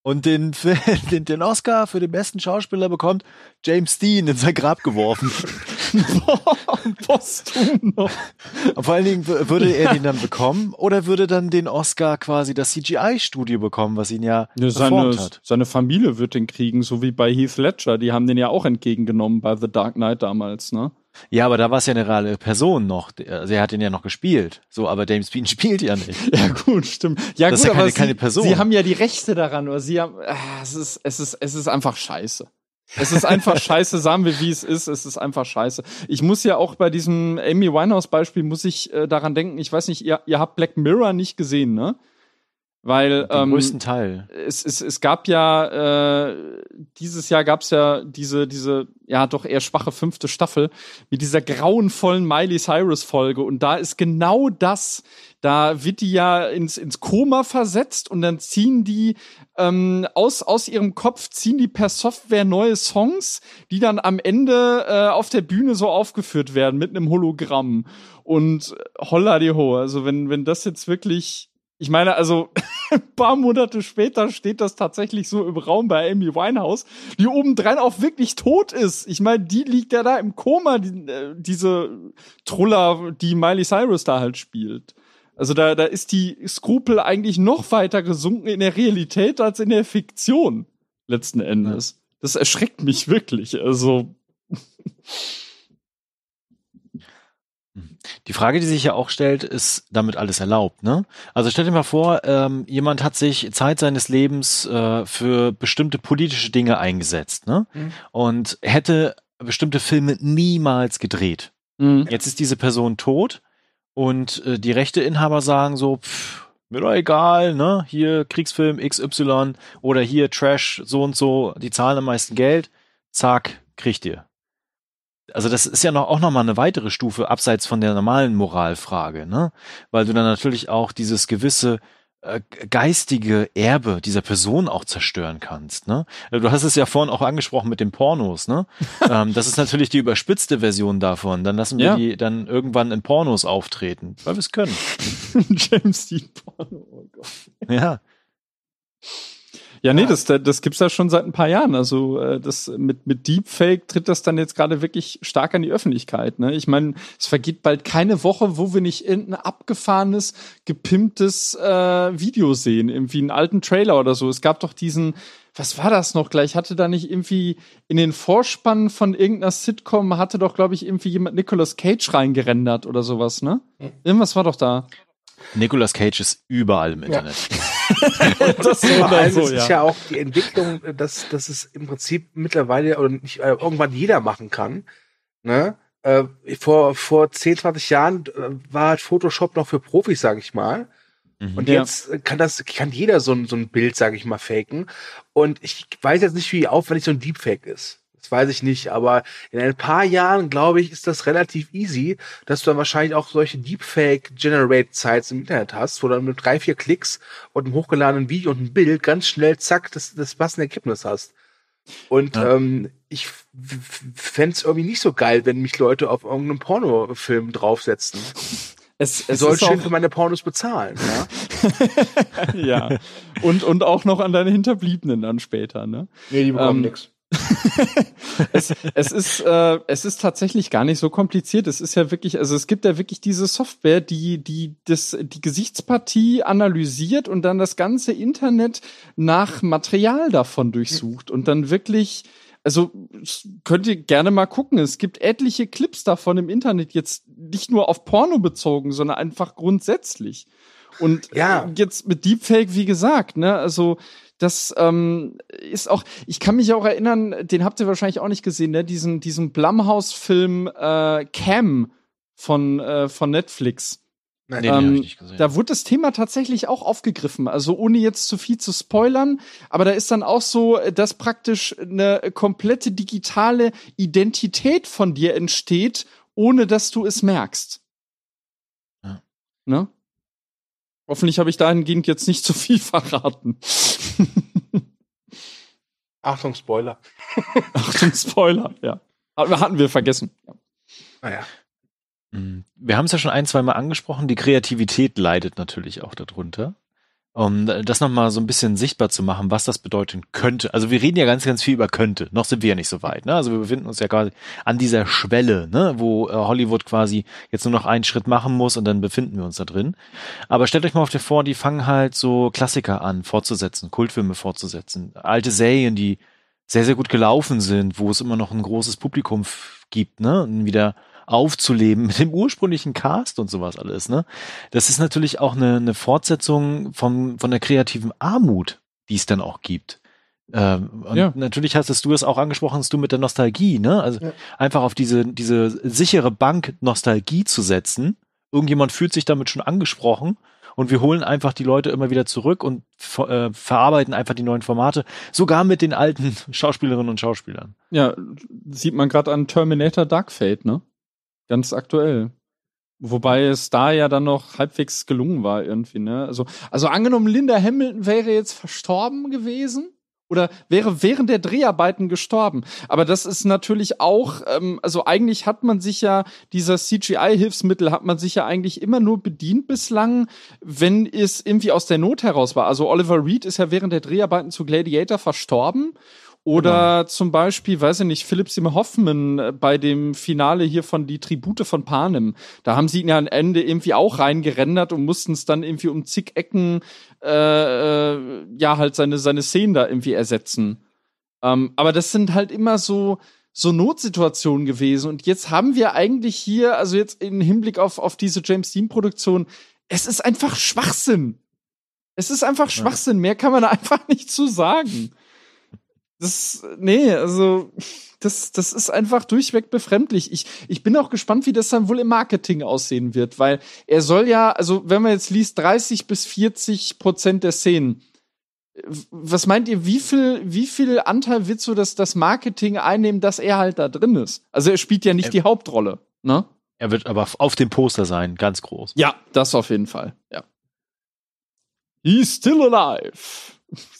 Und den, den, den Oscar für den besten Schauspieler bekommt James Dean in sein Grab geworfen. Posthum noch. Und vor allen Dingen würde er den dann bekommen oder würde dann den Oscar quasi das CGI-Studio bekommen, was ihn ja Ja, performt seine, hat. seine Familie wird den kriegen, so wie bei Heath Ledger. Die haben den ja auch entgegengenommen bei The Dark Knight damals, ne? Ja, aber da war es ja eine reale Person noch. Also er hat ihn ja noch gespielt. So, aber James Dean spielt ja nicht. Ja, gut, stimmt. Ja, Das gut, ist ja keine- aber keine sie, Person. Sie haben ja die Rechte daran, oder sie haben, ah, es ist, es ist, es ist einfach scheiße. Es ist einfach scheiße, sagen wir, wie es ist. Es ist einfach scheiße. Ich muss ja auch bei diesem Amy Winehouse-Beispiel muss ich äh, daran denken, ich weiß nicht, ihr, ihr habt Black Mirror nicht gesehen, ne? Weil Den ähm, größten Teil. es, es, es gab ja äh, dieses Jahr gab es ja diese diese ja doch eher schwache fünfte Staffel mit dieser grauenvollen Miley Cyrus Folge. Und da ist genau das da wird die ja ins ins Koma versetzt und dann ziehen die ähm, aus aus ihrem Kopf ziehen die per Software neue Songs die dann am Ende äh, auf der Bühne so aufgeführt werden mit einem Hologramm. Und holla die ho. Also wenn wenn das jetzt wirklich ich meine, also ein paar Monate später steht das tatsächlich so im Raum bei Amy Winehouse, die obendrein auch wirklich tot ist. Ich meine, die liegt ja da im Koma, die, äh, diese Truller, die Miley Cyrus da halt spielt. Also da, da ist die Skrupel eigentlich noch weiter gesunken in der Realität als in der Fiktion, letzten Endes. Ja. Das erschreckt mich wirklich. Also. Die Frage, die sich ja auch stellt, ist damit alles erlaubt, ne? Also stell dir mal vor, ähm, jemand hat sich Zeit seines Lebens äh, für bestimmte politische Dinge eingesetzt, ne? Mhm. Und hätte bestimmte Filme niemals gedreht. Mhm. Jetzt ist diese Person tot und äh, die Rechteinhaber sagen so, pff, mir doch egal, ne? Hier Kriegsfilm XY oder hier Trash so und so, die zahlen am meisten Geld, zack, kriegt ihr. Also das ist ja noch, auch nochmal eine weitere Stufe abseits von der normalen Moralfrage, ne? Weil du dann natürlich auch dieses gewisse äh, geistige Erbe dieser Person auch zerstören kannst. Ne? Du hast es ja vorhin auch angesprochen mit den Pornos. Ne? ähm, das ist natürlich die überspitzte Version davon. Dann lassen wir ja. die dann irgendwann in Pornos auftreten, weil wir es können. James Dean Porno, oh Gott. Ja. Ja, nee, das, das gibt's ja schon seit ein paar Jahren. Also äh, das mit, mit Deepfake tritt das dann jetzt gerade wirklich stark an die Öffentlichkeit. Ne? Ich meine, es vergeht bald keine Woche, wo wir nicht irgendein abgefahrenes, gepimptes äh, Video sehen, irgendwie einen alten Trailer oder so. Es gab doch diesen, was war das noch gleich? Hatte da nicht irgendwie in den Vorspann von irgendeiner Sitcom hatte doch, glaube ich, irgendwie jemand Nicolas Cage reingerendert oder sowas, ne? Irgendwas war doch da. Nicolas Cage ist überall im Internet. Ja. das Vor allem so, ist ja. auch die Entwicklung, dass, dass es im Prinzip mittlerweile oder nicht, äh, irgendwann jeder machen kann. Ne? Äh, vor, vor 10, 20 Jahren äh, war halt Photoshop noch für Profis, sag ich mal. Mhm. Und jetzt kann das, kann jeder so ein, so ein Bild, sag ich mal, faken. Und ich weiß jetzt nicht, wie aufwendig so ein Deepfake ist weiß ich nicht, aber in ein paar Jahren, glaube ich, ist das relativ easy, dass du dann wahrscheinlich auch solche Deepfake-Generate-Sites im Internet hast, wo du dann mit drei, vier Klicks und einem hochgeladenen Video und ein Bild ganz schnell, zack, das, das passende Ergebnis hast. Und ja. ähm, ich fände es irgendwie nicht so geil, wenn mich Leute auf irgendeinem Pornofilm draufsetzen. Es, es soll schön für meine Pornos bezahlen, ja. ja. Und, und auch noch an deine Hinterbliebenen dann später, ne? Nee, die bekommen ähm, nix. Es, es, ist, äh, es ist tatsächlich gar nicht so kompliziert. Es ist ja wirklich, also es gibt ja wirklich diese Software, die, die das, die Gesichtspartie analysiert und dann das ganze Internet nach Material davon durchsucht und dann wirklich, also könnt ihr gerne mal gucken. Es gibt etliche Clips davon im Internet, jetzt nicht nur auf Porno bezogen, sondern einfach grundsätzlich. Und ja. jetzt mit Deepfake, wie gesagt, ne, also das ähm, ist auch, ich kann mich auch erinnern, den habt ihr wahrscheinlich auch nicht gesehen, ne? Diesen, diesen Blumhouse-Film äh, Cam von, äh, von Netflix. Nein, ähm, den nicht gesehen. Da wurde das Thema tatsächlich auch aufgegriffen. Also ohne jetzt zu viel zu spoilern, aber da ist dann auch so, dass praktisch eine komplette digitale Identität von dir entsteht, ohne dass du es merkst. Ja. Ne? Hoffentlich habe ich dahingehend jetzt nicht zu viel verraten. Achtung, Spoiler. Achtung, Spoiler, ja. Hatten wir vergessen. Ja. Naja. Mhm. Wir haben es ja schon ein, zwei Mal angesprochen, die Kreativität leidet natürlich auch darunter um das nochmal so ein bisschen sichtbar zu machen, was das bedeuten könnte. Also wir reden ja ganz, ganz viel über könnte. Noch sind wir ja nicht so weit. Ne? Also wir befinden uns ja quasi an dieser Schwelle, ne? wo äh, Hollywood quasi jetzt nur noch einen Schritt machen muss und dann befinden wir uns da drin. Aber stellt euch mal auf der vor, die fangen halt so Klassiker an, fortzusetzen, Kultfilme fortzusetzen, alte Serien, die sehr, sehr gut gelaufen sind, wo es immer noch ein großes Publikum gibt, ne? Und wieder aufzuleben mit dem ursprünglichen Cast und sowas alles, ne? Das ist natürlich auch eine, eine Fortsetzung von, von der kreativen Armut, die es dann auch gibt. Ähm, und ja. natürlich hast du es auch angesprochen, hast du mit der Nostalgie, ne? Also ja. einfach auf diese, diese sichere Bank Nostalgie zu setzen. Irgendjemand fühlt sich damit schon angesprochen und wir holen einfach die Leute immer wieder zurück und äh, verarbeiten einfach die neuen Formate, sogar mit den alten Schauspielerinnen und Schauspielern. Ja, sieht man gerade an Terminator Dark Fate, ne? Ganz aktuell. Wobei es da ja dann noch halbwegs gelungen war irgendwie, ne? Also, also angenommen, Linda Hamilton wäre jetzt verstorben gewesen oder wäre während der Dreharbeiten gestorben. Aber das ist natürlich auch, ähm, also eigentlich hat man sich ja, dieser CGI-Hilfsmittel hat man sich ja eigentlich immer nur bedient bislang, wenn es irgendwie aus der Not heraus war. Also Oliver Reed ist ja während der Dreharbeiten zu Gladiator verstorben Oder zum Beispiel, weiß ich nicht, Philipp Seymour Hoffman äh, bei dem Finale hier von Die Tribute von Panem. Da haben sie ihn ja am Ende irgendwie auch reingerendert und mussten es dann irgendwie um zig Ecken, äh, äh, ja, halt seine, seine Szenen da irgendwie ersetzen. Ähm, aber das sind halt immer so, so Notsituationen gewesen. Und jetzt haben wir eigentlich hier, also jetzt im Hinblick auf, auf diese James Dean-Produktion, es ist einfach Schwachsinn. Es ist einfach Schwachsinn. Mehr kann man da einfach nicht zu sagen. Das, nee, also, das, das ist einfach durchweg befremdlich. Ich, ich bin auch gespannt, wie das dann wohl im Marketing aussehen wird, weil er soll ja, also, wenn man jetzt liest, 30 bis 40 Prozent der Szenen. Was meint ihr, wie viel, wie viel Anteil wird so das, das Marketing einnehmen, dass er halt da drin ist? Also, er spielt ja nicht Er- die Hauptrolle, ne? Er wird aber auf dem Poster sein, ganz groß. Ja, das auf jeden Fall, ja. He's still alive.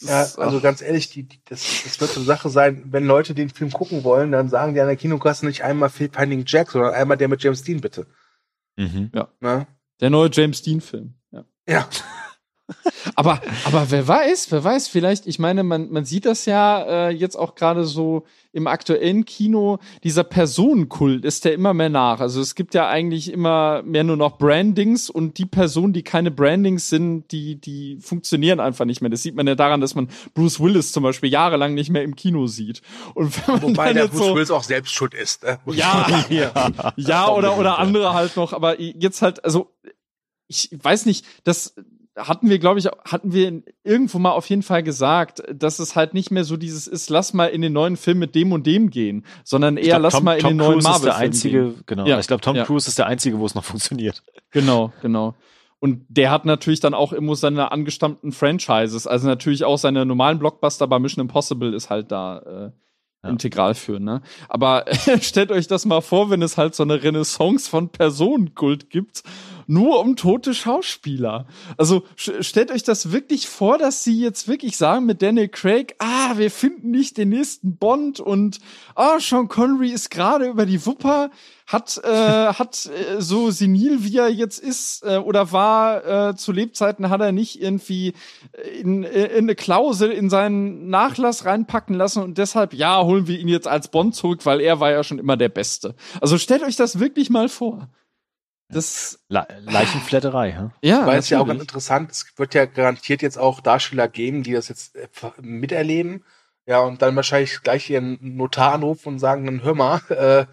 Ja, also ganz ehrlich, die, die, das, das wird so eine Sache sein, wenn Leute den Film gucken wollen, dann sagen die an der Kinokasse nicht einmal Phil Finding Jack, sondern einmal der mit James Dean, bitte. Mhm. Ne? Der neue James Dean-Film, ja. Ja. Aber, aber wer weiß, wer weiß, vielleicht, ich meine, man, man sieht das ja äh, jetzt auch gerade so im aktuellen Kino, dieser Personenkult ist der immer mehr nach. Also es gibt ja eigentlich immer mehr nur noch Brandings und die Personen, die keine Brandings sind, die, die funktionieren einfach nicht mehr. Das sieht man ja daran, dass man Bruce Willis zum Beispiel jahrelang nicht mehr im Kino sieht. Und Wobei der Bruce so, Willis auch selbst schuld ist. Ne? Ja, ja, ja oder, oder andere halt noch, aber jetzt halt, also ich weiß nicht, das hatten wir, glaube ich, hatten wir irgendwo mal auf jeden Fall gesagt, dass es halt nicht mehr so dieses ist, lass mal in den neuen Film mit dem und dem gehen, sondern eher glaub, lass Tom, mal in Tom den neuen Cruise ist der Marvel-Film einzige, gehen. genau. Ja, Ich glaube, Tom ja. Cruise ist der einzige, wo es noch funktioniert. Genau, genau. Und der hat natürlich dann auch immer seine angestammten Franchises, also natürlich auch seine normalen Blockbuster bei Mission Impossible ist halt da äh, Ja. integral für, ne? Aber stellt euch das mal vor, wenn es halt so eine Renaissance von Personenkult gibt, nur um tote Schauspieler. Also stellt euch das wirklich vor, dass sie jetzt wirklich sagen mit Daniel Craig, ah, wir finden nicht den nächsten Bond und ah, Sean Connery ist gerade über die Wupper, hat äh, hat äh, so senil wie er jetzt ist äh, oder war äh, zu Lebzeiten hat er nicht irgendwie in, in eine Klausel in seinen Nachlass reinpacken lassen und deshalb ja holen wir ihn jetzt als Bond zurück, weil er war ja schon immer der Beste. Also stellt euch das wirklich mal vor. Das Le Leichenflatterei, hä? ja, Weil es ja auch ganz interessant, es wird ja garantiert jetzt auch Darsteller geben, die das jetzt äh, miterleben. Ja, und dann wahrscheinlich gleich ihren Notar anrufen und sagen, dann hör mal, äh,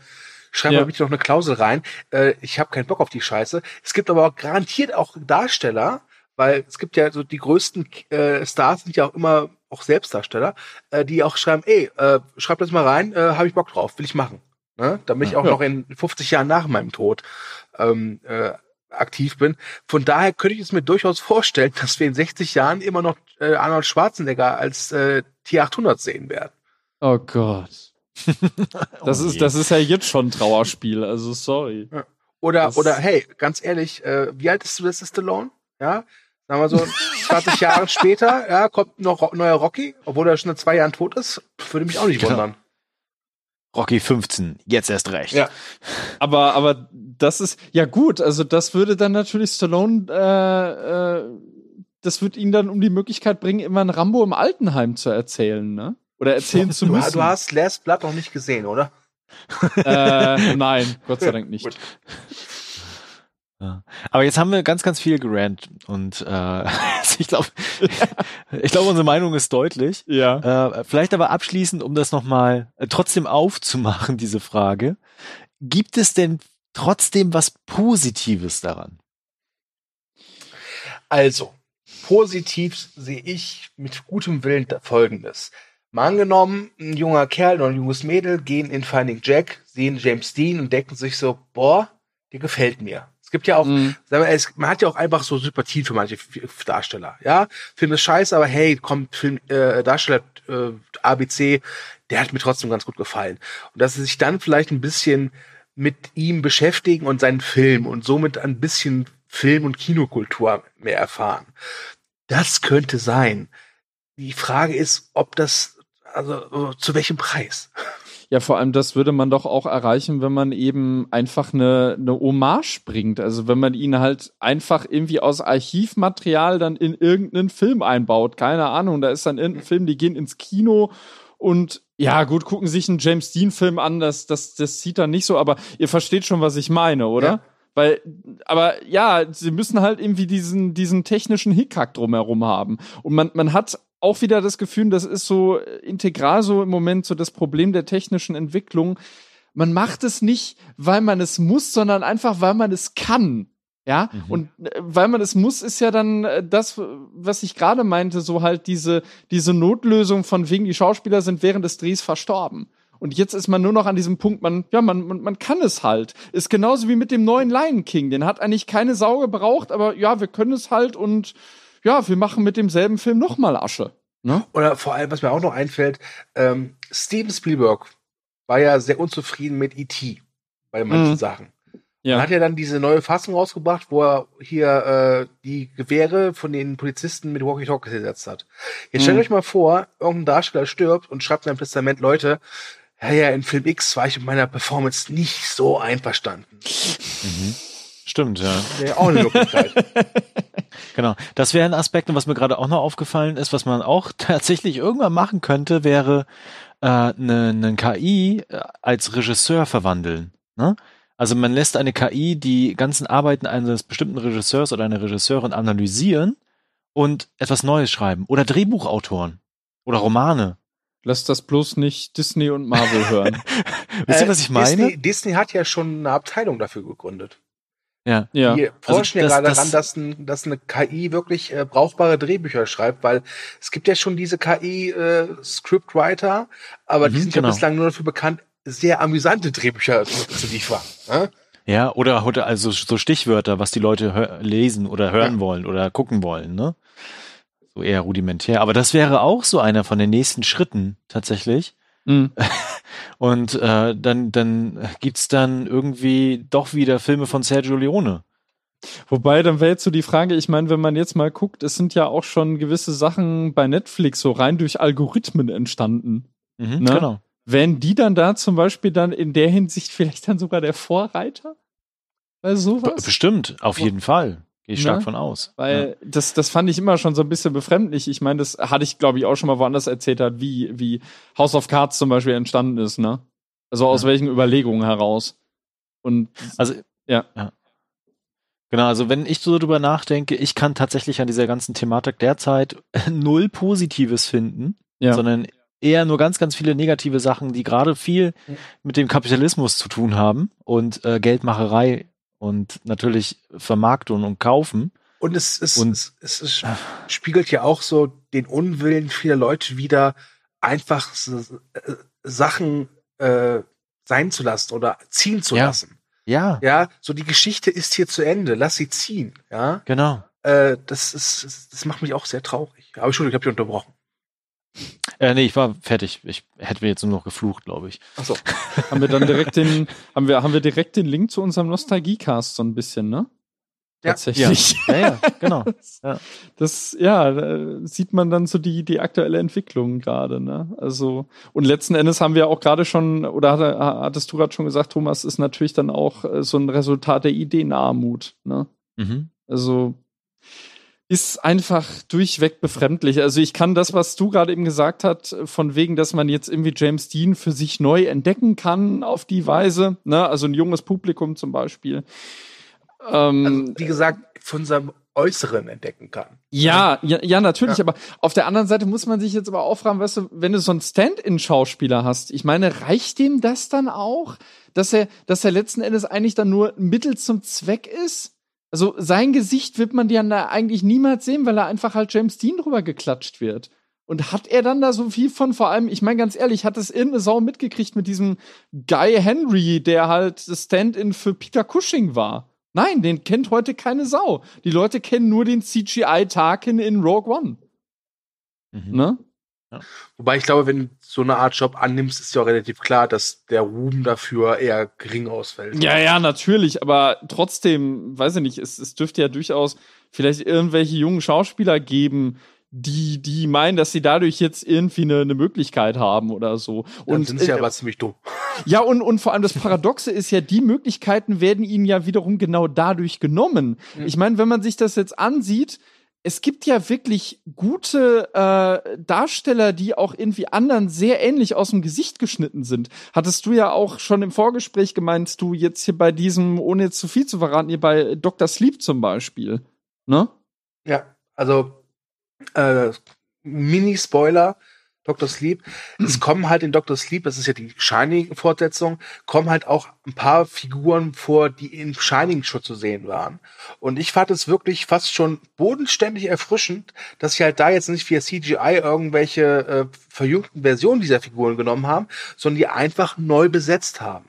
schreib Ja. mal bitte noch eine Klausel rein. Äh, ich habe keinen Bock auf die Scheiße. Es gibt aber auch garantiert auch Darsteller, weil es gibt ja so die größten äh, Stars sind ja auch immer auch Selbstdarsteller, äh, die auch schreiben, ey, äh, schreib das mal rein, äh, habe ich Bock drauf, will ich machen. Ne? Damit ich auch Ja. noch in 50 Jahren nach meinem Tod ähm, äh, aktiv bin. Von daher könnte ich es mir durchaus vorstellen, dass wir in 60 Jahren immer noch äh, Arnold Schwarzenegger als äh, T800 sehen werden. Oh Gott. Das Oh ist je. das ist ja jetzt schon ein Trauerspiel, also sorry. Oder, Das- oder hey, ganz ehrlich, äh, wie alt ist Sylvester Stallone? Ja, sagen wir so 20 Jahre später, ja, kommt noch neuer Rocky, obwohl er schon seit zwei Jahren tot ist, würde mich auch nicht Genau. wundern. Rocky 15, jetzt erst recht. Ja. Aber, aber das ist, ja gut, also das würde dann natürlich Stallone, äh, äh, das wird ihn dann um die Möglichkeit bringen, immer ein Rambo im Altenheim zu erzählen, ne? Oder erzählen zu Du, müssen. du hast Last Blood noch nicht gesehen, oder? äh, nein, Gott sei Dank nicht. Gut. Ja. Aber jetzt haben wir ganz, ganz viel gerannt und äh, ich glaube, ich glaube, unsere Meinung ist deutlich. Ja. Äh, vielleicht aber abschließend, um das nochmal äh, trotzdem aufzumachen, diese Frage. Gibt es denn trotzdem was Positives daran? Also, positiv sehe ich mit gutem Willen Folgendes. Mal angenommen, ein junger Kerl oder ein junges Mädel gehen in Finding Jack, sehen James Dean und denken sich so, boah, der gefällt mir. Es gibt ja auch, Mhm. es, man hat ja auch einfach so Sympathien für manche Darsteller. Ja, Film ist scheiße, aber hey, kommt Film, äh, Darsteller äh, ABC, der hat mir trotzdem ganz gut gefallen. Und dass sie sich dann vielleicht ein bisschen mit ihm beschäftigen und seinen Film und somit ein bisschen Film- und Kinokultur mehr erfahren. Das könnte sein. Die Frage ist, ob das, also zu welchem Preis? Ja, vor allem das würde man doch auch erreichen, wenn man eben einfach eine, eine Hommage bringt. Also wenn man ihn halt einfach irgendwie aus Archivmaterial dann in irgendeinen Film einbaut. Keine Ahnung, da ist dann irgendein Film, die gehen ins Kino Und ja, gut, gucken sich einen James Dean-Film an, das, das, das sieht dann nicht so, aber ihr versteht schon, was ich meine, oder? Ja. Weil, aber ja, sie müssen halt irgendwie diesen, diesen technischen Hickhack drumherum haben. Und man, man hat auch wieder das Gefühl, das ist so integral so im Moment so das Problem der technischen Entwicklung. Man macht es nicht, weil man es muss, sondern einfach, weil man es kann. Ja, Mhm. und äh, weil man es muss, ist ja dann äh, das, was ich gerade meinte, so halt diese, diese Notlösung von wegen, die Schauspieler sind während des Drehs verstorben. Und jetzt ist man nur noch an diesem Punkt, man, ja, man, man, man kann es halt. Ist genauso wie mit dem neuen Lion King. Den hat eigentlich keine Sau gebraucht, aber ja, wir können es halt und ja, wir machen mit demselben Film nochmal Asche. Ne? Oder vor allem, was mir auch noch einfällt, ähm, Steven Spielberg war ja sehr unzufrieden mit E.T. bei manchen Mhm. Sachen. Ja. Man hat ja dann diese neue Fassung rausgebracht, wo er hier äh, die Gewehre von den Polizisten mit Walkie-Talkies ersetzt hat. Jetzt stellt Mhm. euch mal vor, irgendein Darsteller stirbt und schreibt in seinem Testament, Leute, ja, ja, in Film X war ich mit meiner Performance nicht so einverstanden. Stimmt, ja. Wäre auch eine Möglichkeit. Genau. Das wäre ein Aspekt, und was mir gerade auch noch aufgefallen ist, was man auch tatsächlich irgendwann machen könnte, wäre äh, eine ne KI äh, als Regisseur verwandeln. Ne? Also man lässt eine KI die ganzen Arbeiten eines bestimmten Regisseurs oder einer Regisseurin analysieren und etwas Neues schreiben. Oder Drehbuchautoren. Oder Romane. Lass das bloß nicht Disney und Marvel hören. Wisst ihr, Äh, was ich meine? Disney, Disney hat ja schon eine Abteilung dafür gegründet. Ja. Ja. Die forschen ja das- gerade daran, dass, ein, dass eine KI wirklich äh, brauchbare Drehbücher schreibt, weil es gibt ja schon diese KI-Scriptwriter, aber die Mhm, sind genau. ja bislang nur dafür bekannt, sehr amüsante Drehbücher zu, zu liefern. Ne? Ja, oder, oder also so Stichwörter, was die Leute lesen oder hören Ja. wollen oder gucken wollen, ne? So eher rudimentär. Aber das wäre auch so einer von den nächsten Schritten tatsächlich. Mhm. Und äh, dann, dann gibt's dann irgendwie doch wieder Filme von Sergio Leone. Wobei, dann wäre jetzt so die Frage, ich meine, wenn man jetzt mal guckt, es sind ja auch schon gewisse Sachen bei Netflix so rein durch Algorithmen entstanden. Mhm, Ne? Genau. Wären die dann da zum Beispiel dann in der Hinsicht vielleicht dann sogar der Vorreiter? Bei B sowas? bestimmt, auf jeden Fall. Gehe ich stark Ne? von aus. Weil das, das fand ich immer schon so ein bisschen befremdlich. Ich meine, das hatte ich, glaube ich, auch schon mal woanders erzählt hat, wie, wie House of Cards zum Beispiel entstanden ist, ne? Also aus Ja. welchen Überlegungen heraus. Und Also, Ja. Genau, also wenn ich so drüber nachdenke, ich kann tatsächlich an dieser ganzen Thematik derzeit null Positives finden, ja. sondern eher nur ganz, ganz viele negative Sachen, die gerade viel mit dem Kapitalismus zu tun haben und äh, Geldmacherei und natürlich Vermarktung und Kaufen. Und es, es, Und- es, es, es spiegelt ja auch so den Unwillen vieler Leute wieder, einfach äh, Sachen äh, sein zu lassen oder ziehen zu Ja. lassen. Ja, Ja, so die Geschichte ist hier zu Ende, lass sie ziehen. Ja, genau. äh, das ist, das macht mich auch sehr traurig. Aber Entschuldigung, ich habe dich unterbrochen. Äh, nee, ich war fertig. Ich hätte mir jetzt nur noch geflucht, glaube ich. Achso. haben wir dann direkt den, haben wir, haben wir direkt den Link zu unserem Nostalgiecast so ein bisschen, ne? Ja. Tatsächlich. Ja, ja, genau. Das, ja, da sieht man dann so die, die aktuelle Entwicklung gerade, ne? Also, und letzten Endes haben wir auch gerade schon, oder hatte, hattest du gerade schon gesagt, Thomas, ist natürlich dann auch äh, so ein Resultat der Ideenarmut, ne? Mhm. Also, ist einfach durchweg befremdlich. Also ich kann das, was du gerade eben gesagt hast, von wegen, dass man jetzt irgendwie James Dean für sich neu entdecken kann auf die Weise, ne? Also ein junges Publikum zum Beispiel. Ähm, Also, wie gesagt, von seinem Äußeren entdecken kann. ja, ja, ja, natürlich, Ja. aber auf der anderen Seite muss man sich jetzt aber auch fragen, weißt du, wenn du so einen Stand-in-Schauspieler hast, ich meine, reicht dem das dann auch, dass er, dass er letzten Endes eigentlich dann nur ein Mittel zum Zweck ist? Also sein Gesicht wird man ja eigentlich niemals sehen, weil er einfach halt James Dean drüber geklatscht wird. Und hat er dann da so viel von, vor allem, ich meine ganz ehrlich, hat es irgendeine Sau mitgekriegt mit diesem Guy Henry, der halt das Stand-in für Peter Cushing war? Nein, den kennt heute keine Sau. Die Leute kennen nur den CGI Tarkin in Rogue One. Mhm. Ne? Wobei ich glaube, wenn du so eine Art Job annimmst, ist ja auch relativ klar, dass der Ruhm dafür eher gering ausfällt. Ja, ja, natürlich, aber trotzdem, weiß ich nicht, es, es dürfte ja durchaus vielleicht irgendwelche jungen Schauspieler geben, die, die meinen, dass sie dadurch jetzt irgendwie eine, eine Möglichkeit haben oder so. Dann Und sind sie äh, aber ziemlich dumm. Ja, und, und vor allem das Paradoxe ist ja, die Möglichkeiten werden ihnen ja wiederum genau dadurch genommen. Mhm. Ich meine, wenn man sich das jetzt ansieht, es gibt ja wirklich gute äh, Darsteller, die auch irgendwie anderen sehr ähnlich aus dem Gesicht geschnitten sind. Hattest du ja auch schon im Vorgespräch gemeint, du jetzt hier bei diesem, ohne jetzt zu viel zu verraten, hier bei Dr. Sleep zum Beispiel. Ne? Ja, also äh, Mini-Spoiler, Dr. Sleep. Es kommen halt in Dr. Sleep, das ist ja die Shining-Fortsetzung, kommen halt auch ein paar Figuren vor, die in Shining schon zu sehen waren. Und ich fand es wirklich fast schon bodenständig erfrischend, dass sie halt da jetzt nicht via CGI irgendwelche äh, verjüngten Versionen dieser Figuren genommen haben, sondern die einfach neu besetzt haben.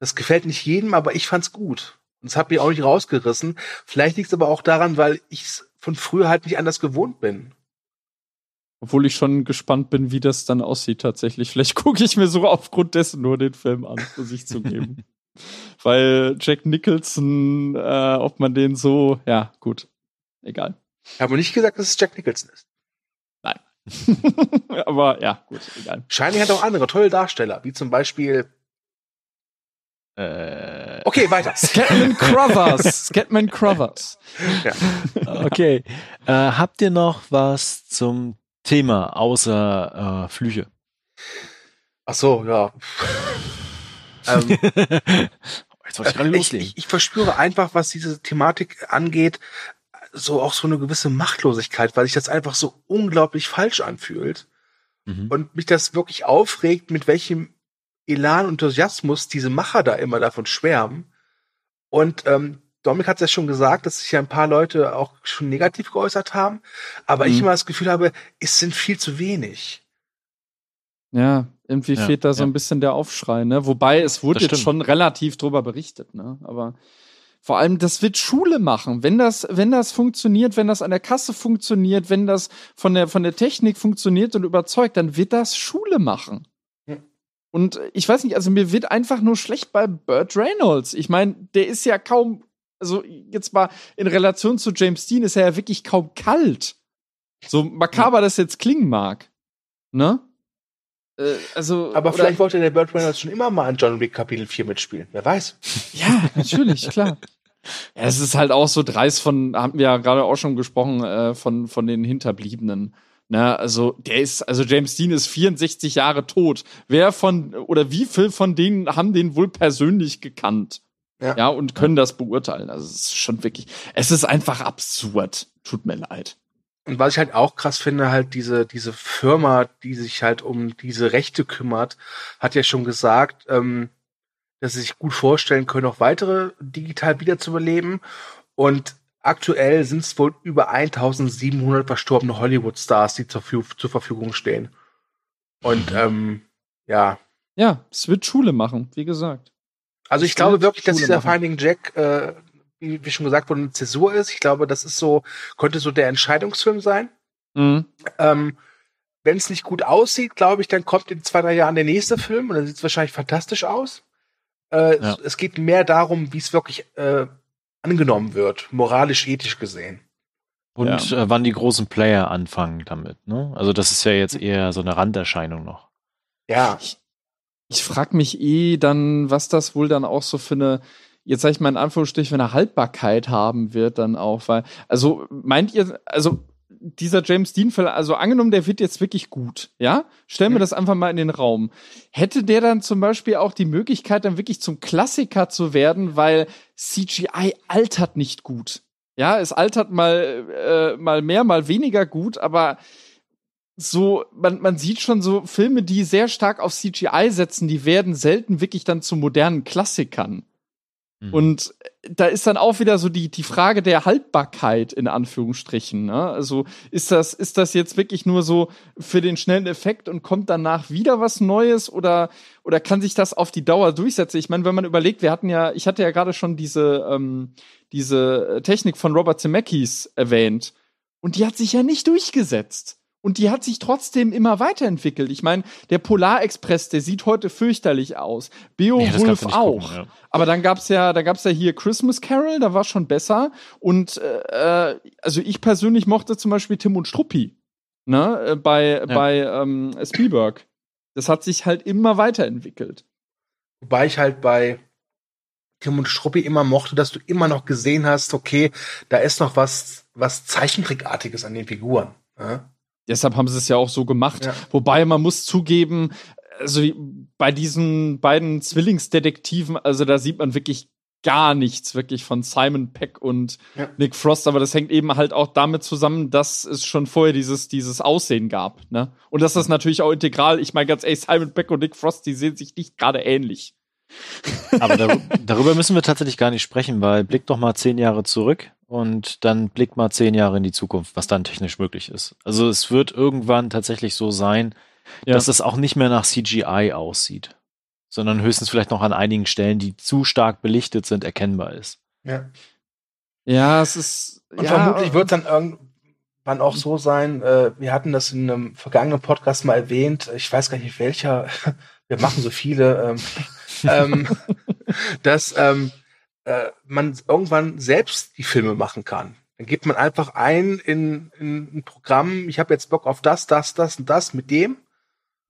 Das gefällt nicht jedem, aber ich fand's gut. Und es hat mich auch nicht rausgerissen. Vielleicht liegt es aber auch daran, weil ich von früher halt nicht anders gewohnt bin. Obwohl ich schon gespannt bin, wie das dann aussieht tatsächlich. Vielleicht gucke ich mir so aufgrund dessen nur den Film an, muss ich zugeben. Weil Jack Nicholson, äh, ob man den so, ja, gut, egal. Ich habe nicht gesagt, dass es Jack Nicholson ist. Nein. Aber ja, gut, egal. Shining hat auch andere tolle Darsteller, wie zum Beispiel. Äh, Okay, weiter. Scatman Crothers. Scatman Crothers. ja. okay. Äh, habt ihr noch was zum Thema außer äh, Flüche? Ach so, ja. ähm, Jetzt wollte ich gerade ich, loslegen. ich, ich verspüre einfach, was diese Thematik angeht, so auch so eine gewisse Machtlosigkeit, weil sich das einfach so unglaublich falsch anfühlt. Mhm. Und mich das wirklich aufregt, mit welchem Elan und Enthusiasmus diese Macher da immer davon schwärmen. Und ähm, Dominik hat es ja schon gesagt, dass sich ja ein paar Leute auch schon negativ geäußert haben, aber ich Mhm. immer das Gefühl habe, es sind viel zu wenig. Ja, irgendwie Ja, fehlt da so ja. ein bisschen der Aufschrei, ne? Wobei es wurde jetzt schon relativ drüber berichtet, ne? Aber vor allem, das wird Schule machen. Wenn das, wenn das funktioniert, wenn das an der Kasse funktioniert, wenn das von der, von der Technik funktioniert und überzeugt, dann wird das Schule machen. Und ich weiß nicht, also mir wird einfach nur schlecht bei Burt Reynolds. Ich meine, der ist ja kaum, also jetzt mal in Relation zu James Dean ist er ja wirklich kaum kalt. So makaber das jetzt klingen mag. Ne? Äh, also, Aber vielleicht wollte der Burt Reynolds schon immer mal an John Wick Kapitel 4 mitspielen. Wer weiß. Ja, natürlich, klar. Ja, es ist halt auch so dreist von, haben wir ja gerade auch schon gesprochen, äh, von, von den Hinterbliebenen. Ne, also der ist, also James Dean ist 64 Jahre tot. Wer von oder wie viel von denen haben den wohl persönlich gekannt? Ja. Ja, und können das beurteilen. Also es ist schon wirklich, es ist einfach absurd. Tut mir leid. Und was ich halt auch krass finde, halt diese, diese Firma, die sich halt um diese Rechte kümmert, hat ja schon gesagt, ähm, dass sie sich gut vorstellen können, auch weitere digital wiederzubeleben. Und aktuell sind es wohl über 1700 verstorbene Hollywood-Stars, die zur, zur Verfügung stehen. Und ähm, ja, Ja, es wird Schule machen, wie gesagt. Also ich glaube wirklich, dass Schule dieser machen. Finding Jack, äh, wie, wie schon gesagt wurde, eine Zäsur ist. Ich glaube, das ist so, könnte so der Entscheidungsfilm sein. Mhm. Ähm, Wenn es nicht gut aussieht, glaube ich, dann kommt in zwei, drei Jahren der nächste Film und dann sieht es wahrscheinlich fantastisch aus. Äh, Ja. es, es geht mehr darum, wie es wirklich äh, angenommen wird, moralisch, ethisch gesehen. Und äh, wann die großen Player anfangen damit, ne? Also das ist ja jetzt eher so eine Randerscheinung noch. Ja, Ich frage mich eh dann, was das wohl dann auch so für eine, jetzt sag ich mal in Anführungsstrichen, für eine Haltbarkeit haben wird dann auch, weil, also meint ihr, also dieser James Dean-Fall, also angenommen, der wird jetzt wirklich gut, ja? Stellen wir das einfach mal in den Raum. Hätte der dann zum Beispiel auch die Möglichkeit, dann wirklich zum Klassiker zu werden, weil CGI altert nicht gut. Ja, es altert mal, äh, mal mehr, mal weniger gut, aber so, man, man sieht schon so Filme, die sehr stark auf CGI setzen, die werden selten wirklich dann zu modernen Klassikern. Mhm. Und da ist dann auch wieder so die, die Frage der Haltbarkeit in Anführungsstrichen. Ne? Also ist das, ist das jetzt wirklich nur so für den schnellen Effekt und kommt danach wieder was Neues oder, oder kann sich das auf die Dauer durchsetzen? Ich meine, wenn man überlegt, wir hatten ja, ich hatte ja gerade schon diese, ähm, diese Technik von Robert Zemeckis erwähnt und die hat sich ja nicht durchgesetzt. Und die hat sich trotzdem immer weiterentwickelt. Ich meine, der Polarexpress, der sieht heute fürchterlich aus. Nee, Beowulf nicht auch. gucken, ja. Aber dann gab's ja, da gab's ja hier Christmas Carol, da war schon besser. Und äh, also ich persönlich mochte zum Beispiel Tim und Struppi, ne, äh, bei bei ähm, Spielberg. Das hat sich halt immer weiterentwickelt. wobei ich halt bei Tim und Struppi immer mochte, dass du immer noch gesehen hast, okay, da ist noch was was Zeichentrickartiges an den Figuren. Ja? Deshalb haben sie es ja auch so gemacht. Ja. Wobei man muss zugeben, also bei diesen beiden Zwillingsdetektiven, also da sieht man wirklich gar nichts wirklich von Simon Peck und Ja. Nick Frost, aber das hängt eben halt auch damit zusammen, dass es schon vorher dieses, dieses Aussehen gab, ne? Und dass das natürlich auch integral, ich meine ganz ehrlich, Simon Peck und Nick Frost, die sehen sich nicht gerade ähnlich. Aber dar darüber müssen wir tatsächlich gar nicht sprechen, weil blick doch mal zehn Jahre zurück und dann blick mal zehn Jahre in die Zukunft, was dann technisch möglich ist. Also es wird irgendwann tatsächlich so sein, Ja. dass es auch nicht mehr nach CGI aussieht, sondern höchstens vielleicht noch an einigen Stellen, die zu stark belichtet sind, erkennbar ist. Ja. Ja, es ist. Und ja, vermutlich wird es dann irgendwann auch so sein, äh, wir hatten das in einem vergangenen Podcast mal erwähnt, ich weiß gar nicht welcher, wir machen so viele, ähm, ähm, dass ähm, äh, man irgendwann selbst die Filme machen kann. Dann gibt man einfach ein in, in ein Programm, ich habe jetzt Bock auf das, das, das und das mit dem.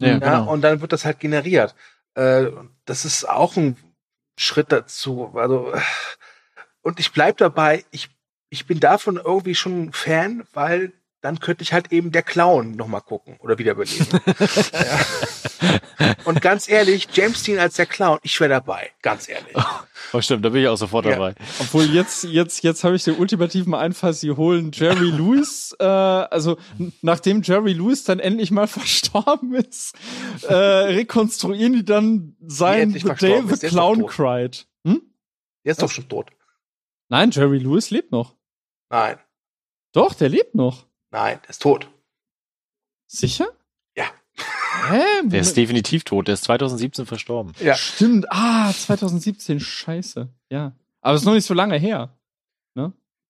Ja, Ja, und dann wird das halt generiert. Äh, das ist auch ein Schritt dazu. Also, und ich bleib dabei, ich, ich bin davon irgendwie schon ein Fan, weil dann könnte ich halt eben der Clown nochmal gucken oder wiederbeleben. ja. Und ganz ehrlich, James Dean als der Clown, ich wäre dabei, ganz ehrlich. Oh, stimmt, da bin ich auch sofort Ja. dabei. Obwohl jetzt, jetzt, jetzt habe ich den ultimativen Einfall, sie holen Jerry Lewis, äh, also nachdem Jerry Lewis dann endlich mal verstorben ist, äh, rekonstruieren die dann sein The Day the Clown. Cried. Hm? Der ist doch schon tot. Nein, Jerry Lewis lebt noch. Nein, Doch, der lebt noch. Nein, der ist tot. Sicher? Ja. Hä? Der ist definitiv tot, der ist 2017 verstorben. Ja. Stimmt. Ah, 2017. Scheiße. Ja. Aber es ist noch nicht so lange her.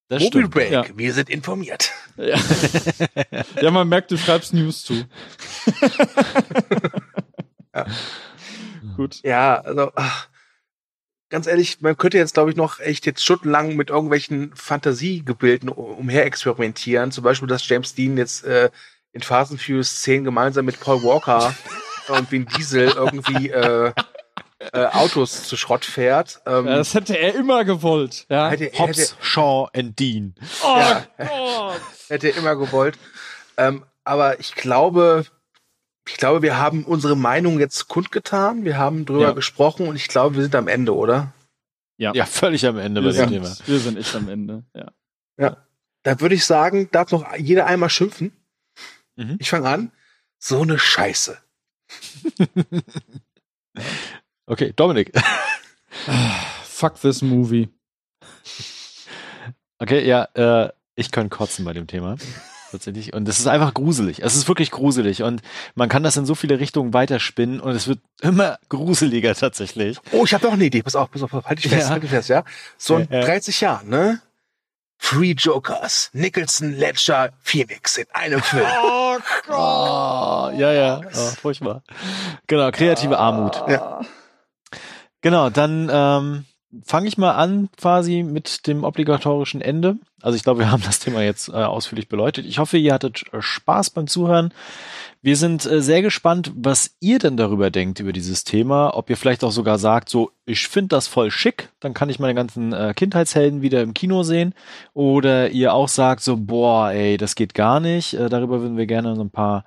Das Mobile stimmt. Break, ja. wir sind informiert. Ja. ja, man merkt, du schreibst News zu. Ja. Gut. Ja, also ach, ganz ehrlich, man könnte jetzt, glaube ich, noch echt jetzt stundenlang mit irgendwelchen Fantasiegebilden umher experimentieren. Zum Beispiel, dass James Dean jetzt äh, in Fast and Furious 10 gemeinsam mit Paul Walker und Vin Diesel irgendwie äh, äh, Autos zu Schrott fährt. Ähm, Ja, das hätte er immer gewollt. Ja. hätte, hätte, Hobbs, Shaw and Dean. oh ja. Gott. hätte er immer gewollt. Ähm, aber ich glaube, ich glaube, wir haben unsere Meinung jetzt kundgetan. Wir haben drüber Ja. gesprochen und ich glaube, wir sind am Ende, oder? Ja. Ja, völlig am Ende bei Wir dem sind, Thema. wir sind echt am Ende. Ja. Da würde ich sagen, darf noch jeder einmal schimpfen. Mhm. Ich fange an. So eine Scheiße. Okay, Dominik. Fuck this movie. Okay, ja, äh, ich kann kotzen bei dem Thema. Tatsächlich. Und es ist einfach gruselig. Es ist wirklich gruselig. Und man kann das in so viele Richtungen weiterspinnen und es wird immer gruseliger tatsächlich. Oh, ich habe noch eine Idee. Pass auf, pass auf, halt dich fest, Ja. halt dich fest, ja. So in Ja, ja. 30 Jahren, ne? Free Jokers, Nicholson, Ledger, Phoenix in einem Film. Oh Oh, ja, ja. Oh, furchtbar. Genau, kreative Armut. Ja. Genau, dann ähm, fange ich mal an quasi mit dem obligatorischen Ende. Also ich glaube, wir haben das Thema jetzt äh, ausführlich beleuchtet. Ich hoffe, ihr hattet äh, Spaß beim Zuhören. Wir sind äh, sehr gespannt, was ihr denn darüber denkt über dieses Thema. Ob ihr vielleicht auch sogar sagt, so, ich finde das voll schick, dann kann ich meine ganzen äh, Kindheitshelden wieder im Kino sehen. Oder ihr auch sagt, so, boah, ey, das geht gar nicht. Äh, darüber würden wir gerne so ein paar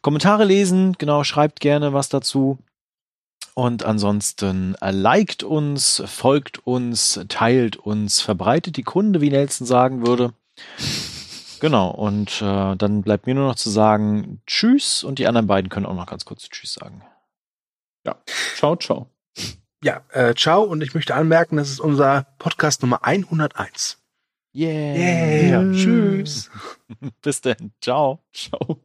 Kommentare lesen. Genau, schreibt gerne was dazu. Und ansonsten äh, liked uns, folgt uns, teilt uns, verbreitet die Kunde, wie Nelson sagen würde. Genau, und äh, dann bleibt mir nur noch zu sagen Tschüss und die anderen beiden können auch noch ganz kurz Tschüss sagen. Ciao, ciao. Ja, äh, ciao und ich möchte anmerken, das ist unser Podcast Nummer 101. Yeah. Yeah. Tschüss. Bis dann. Ciao. Ciao.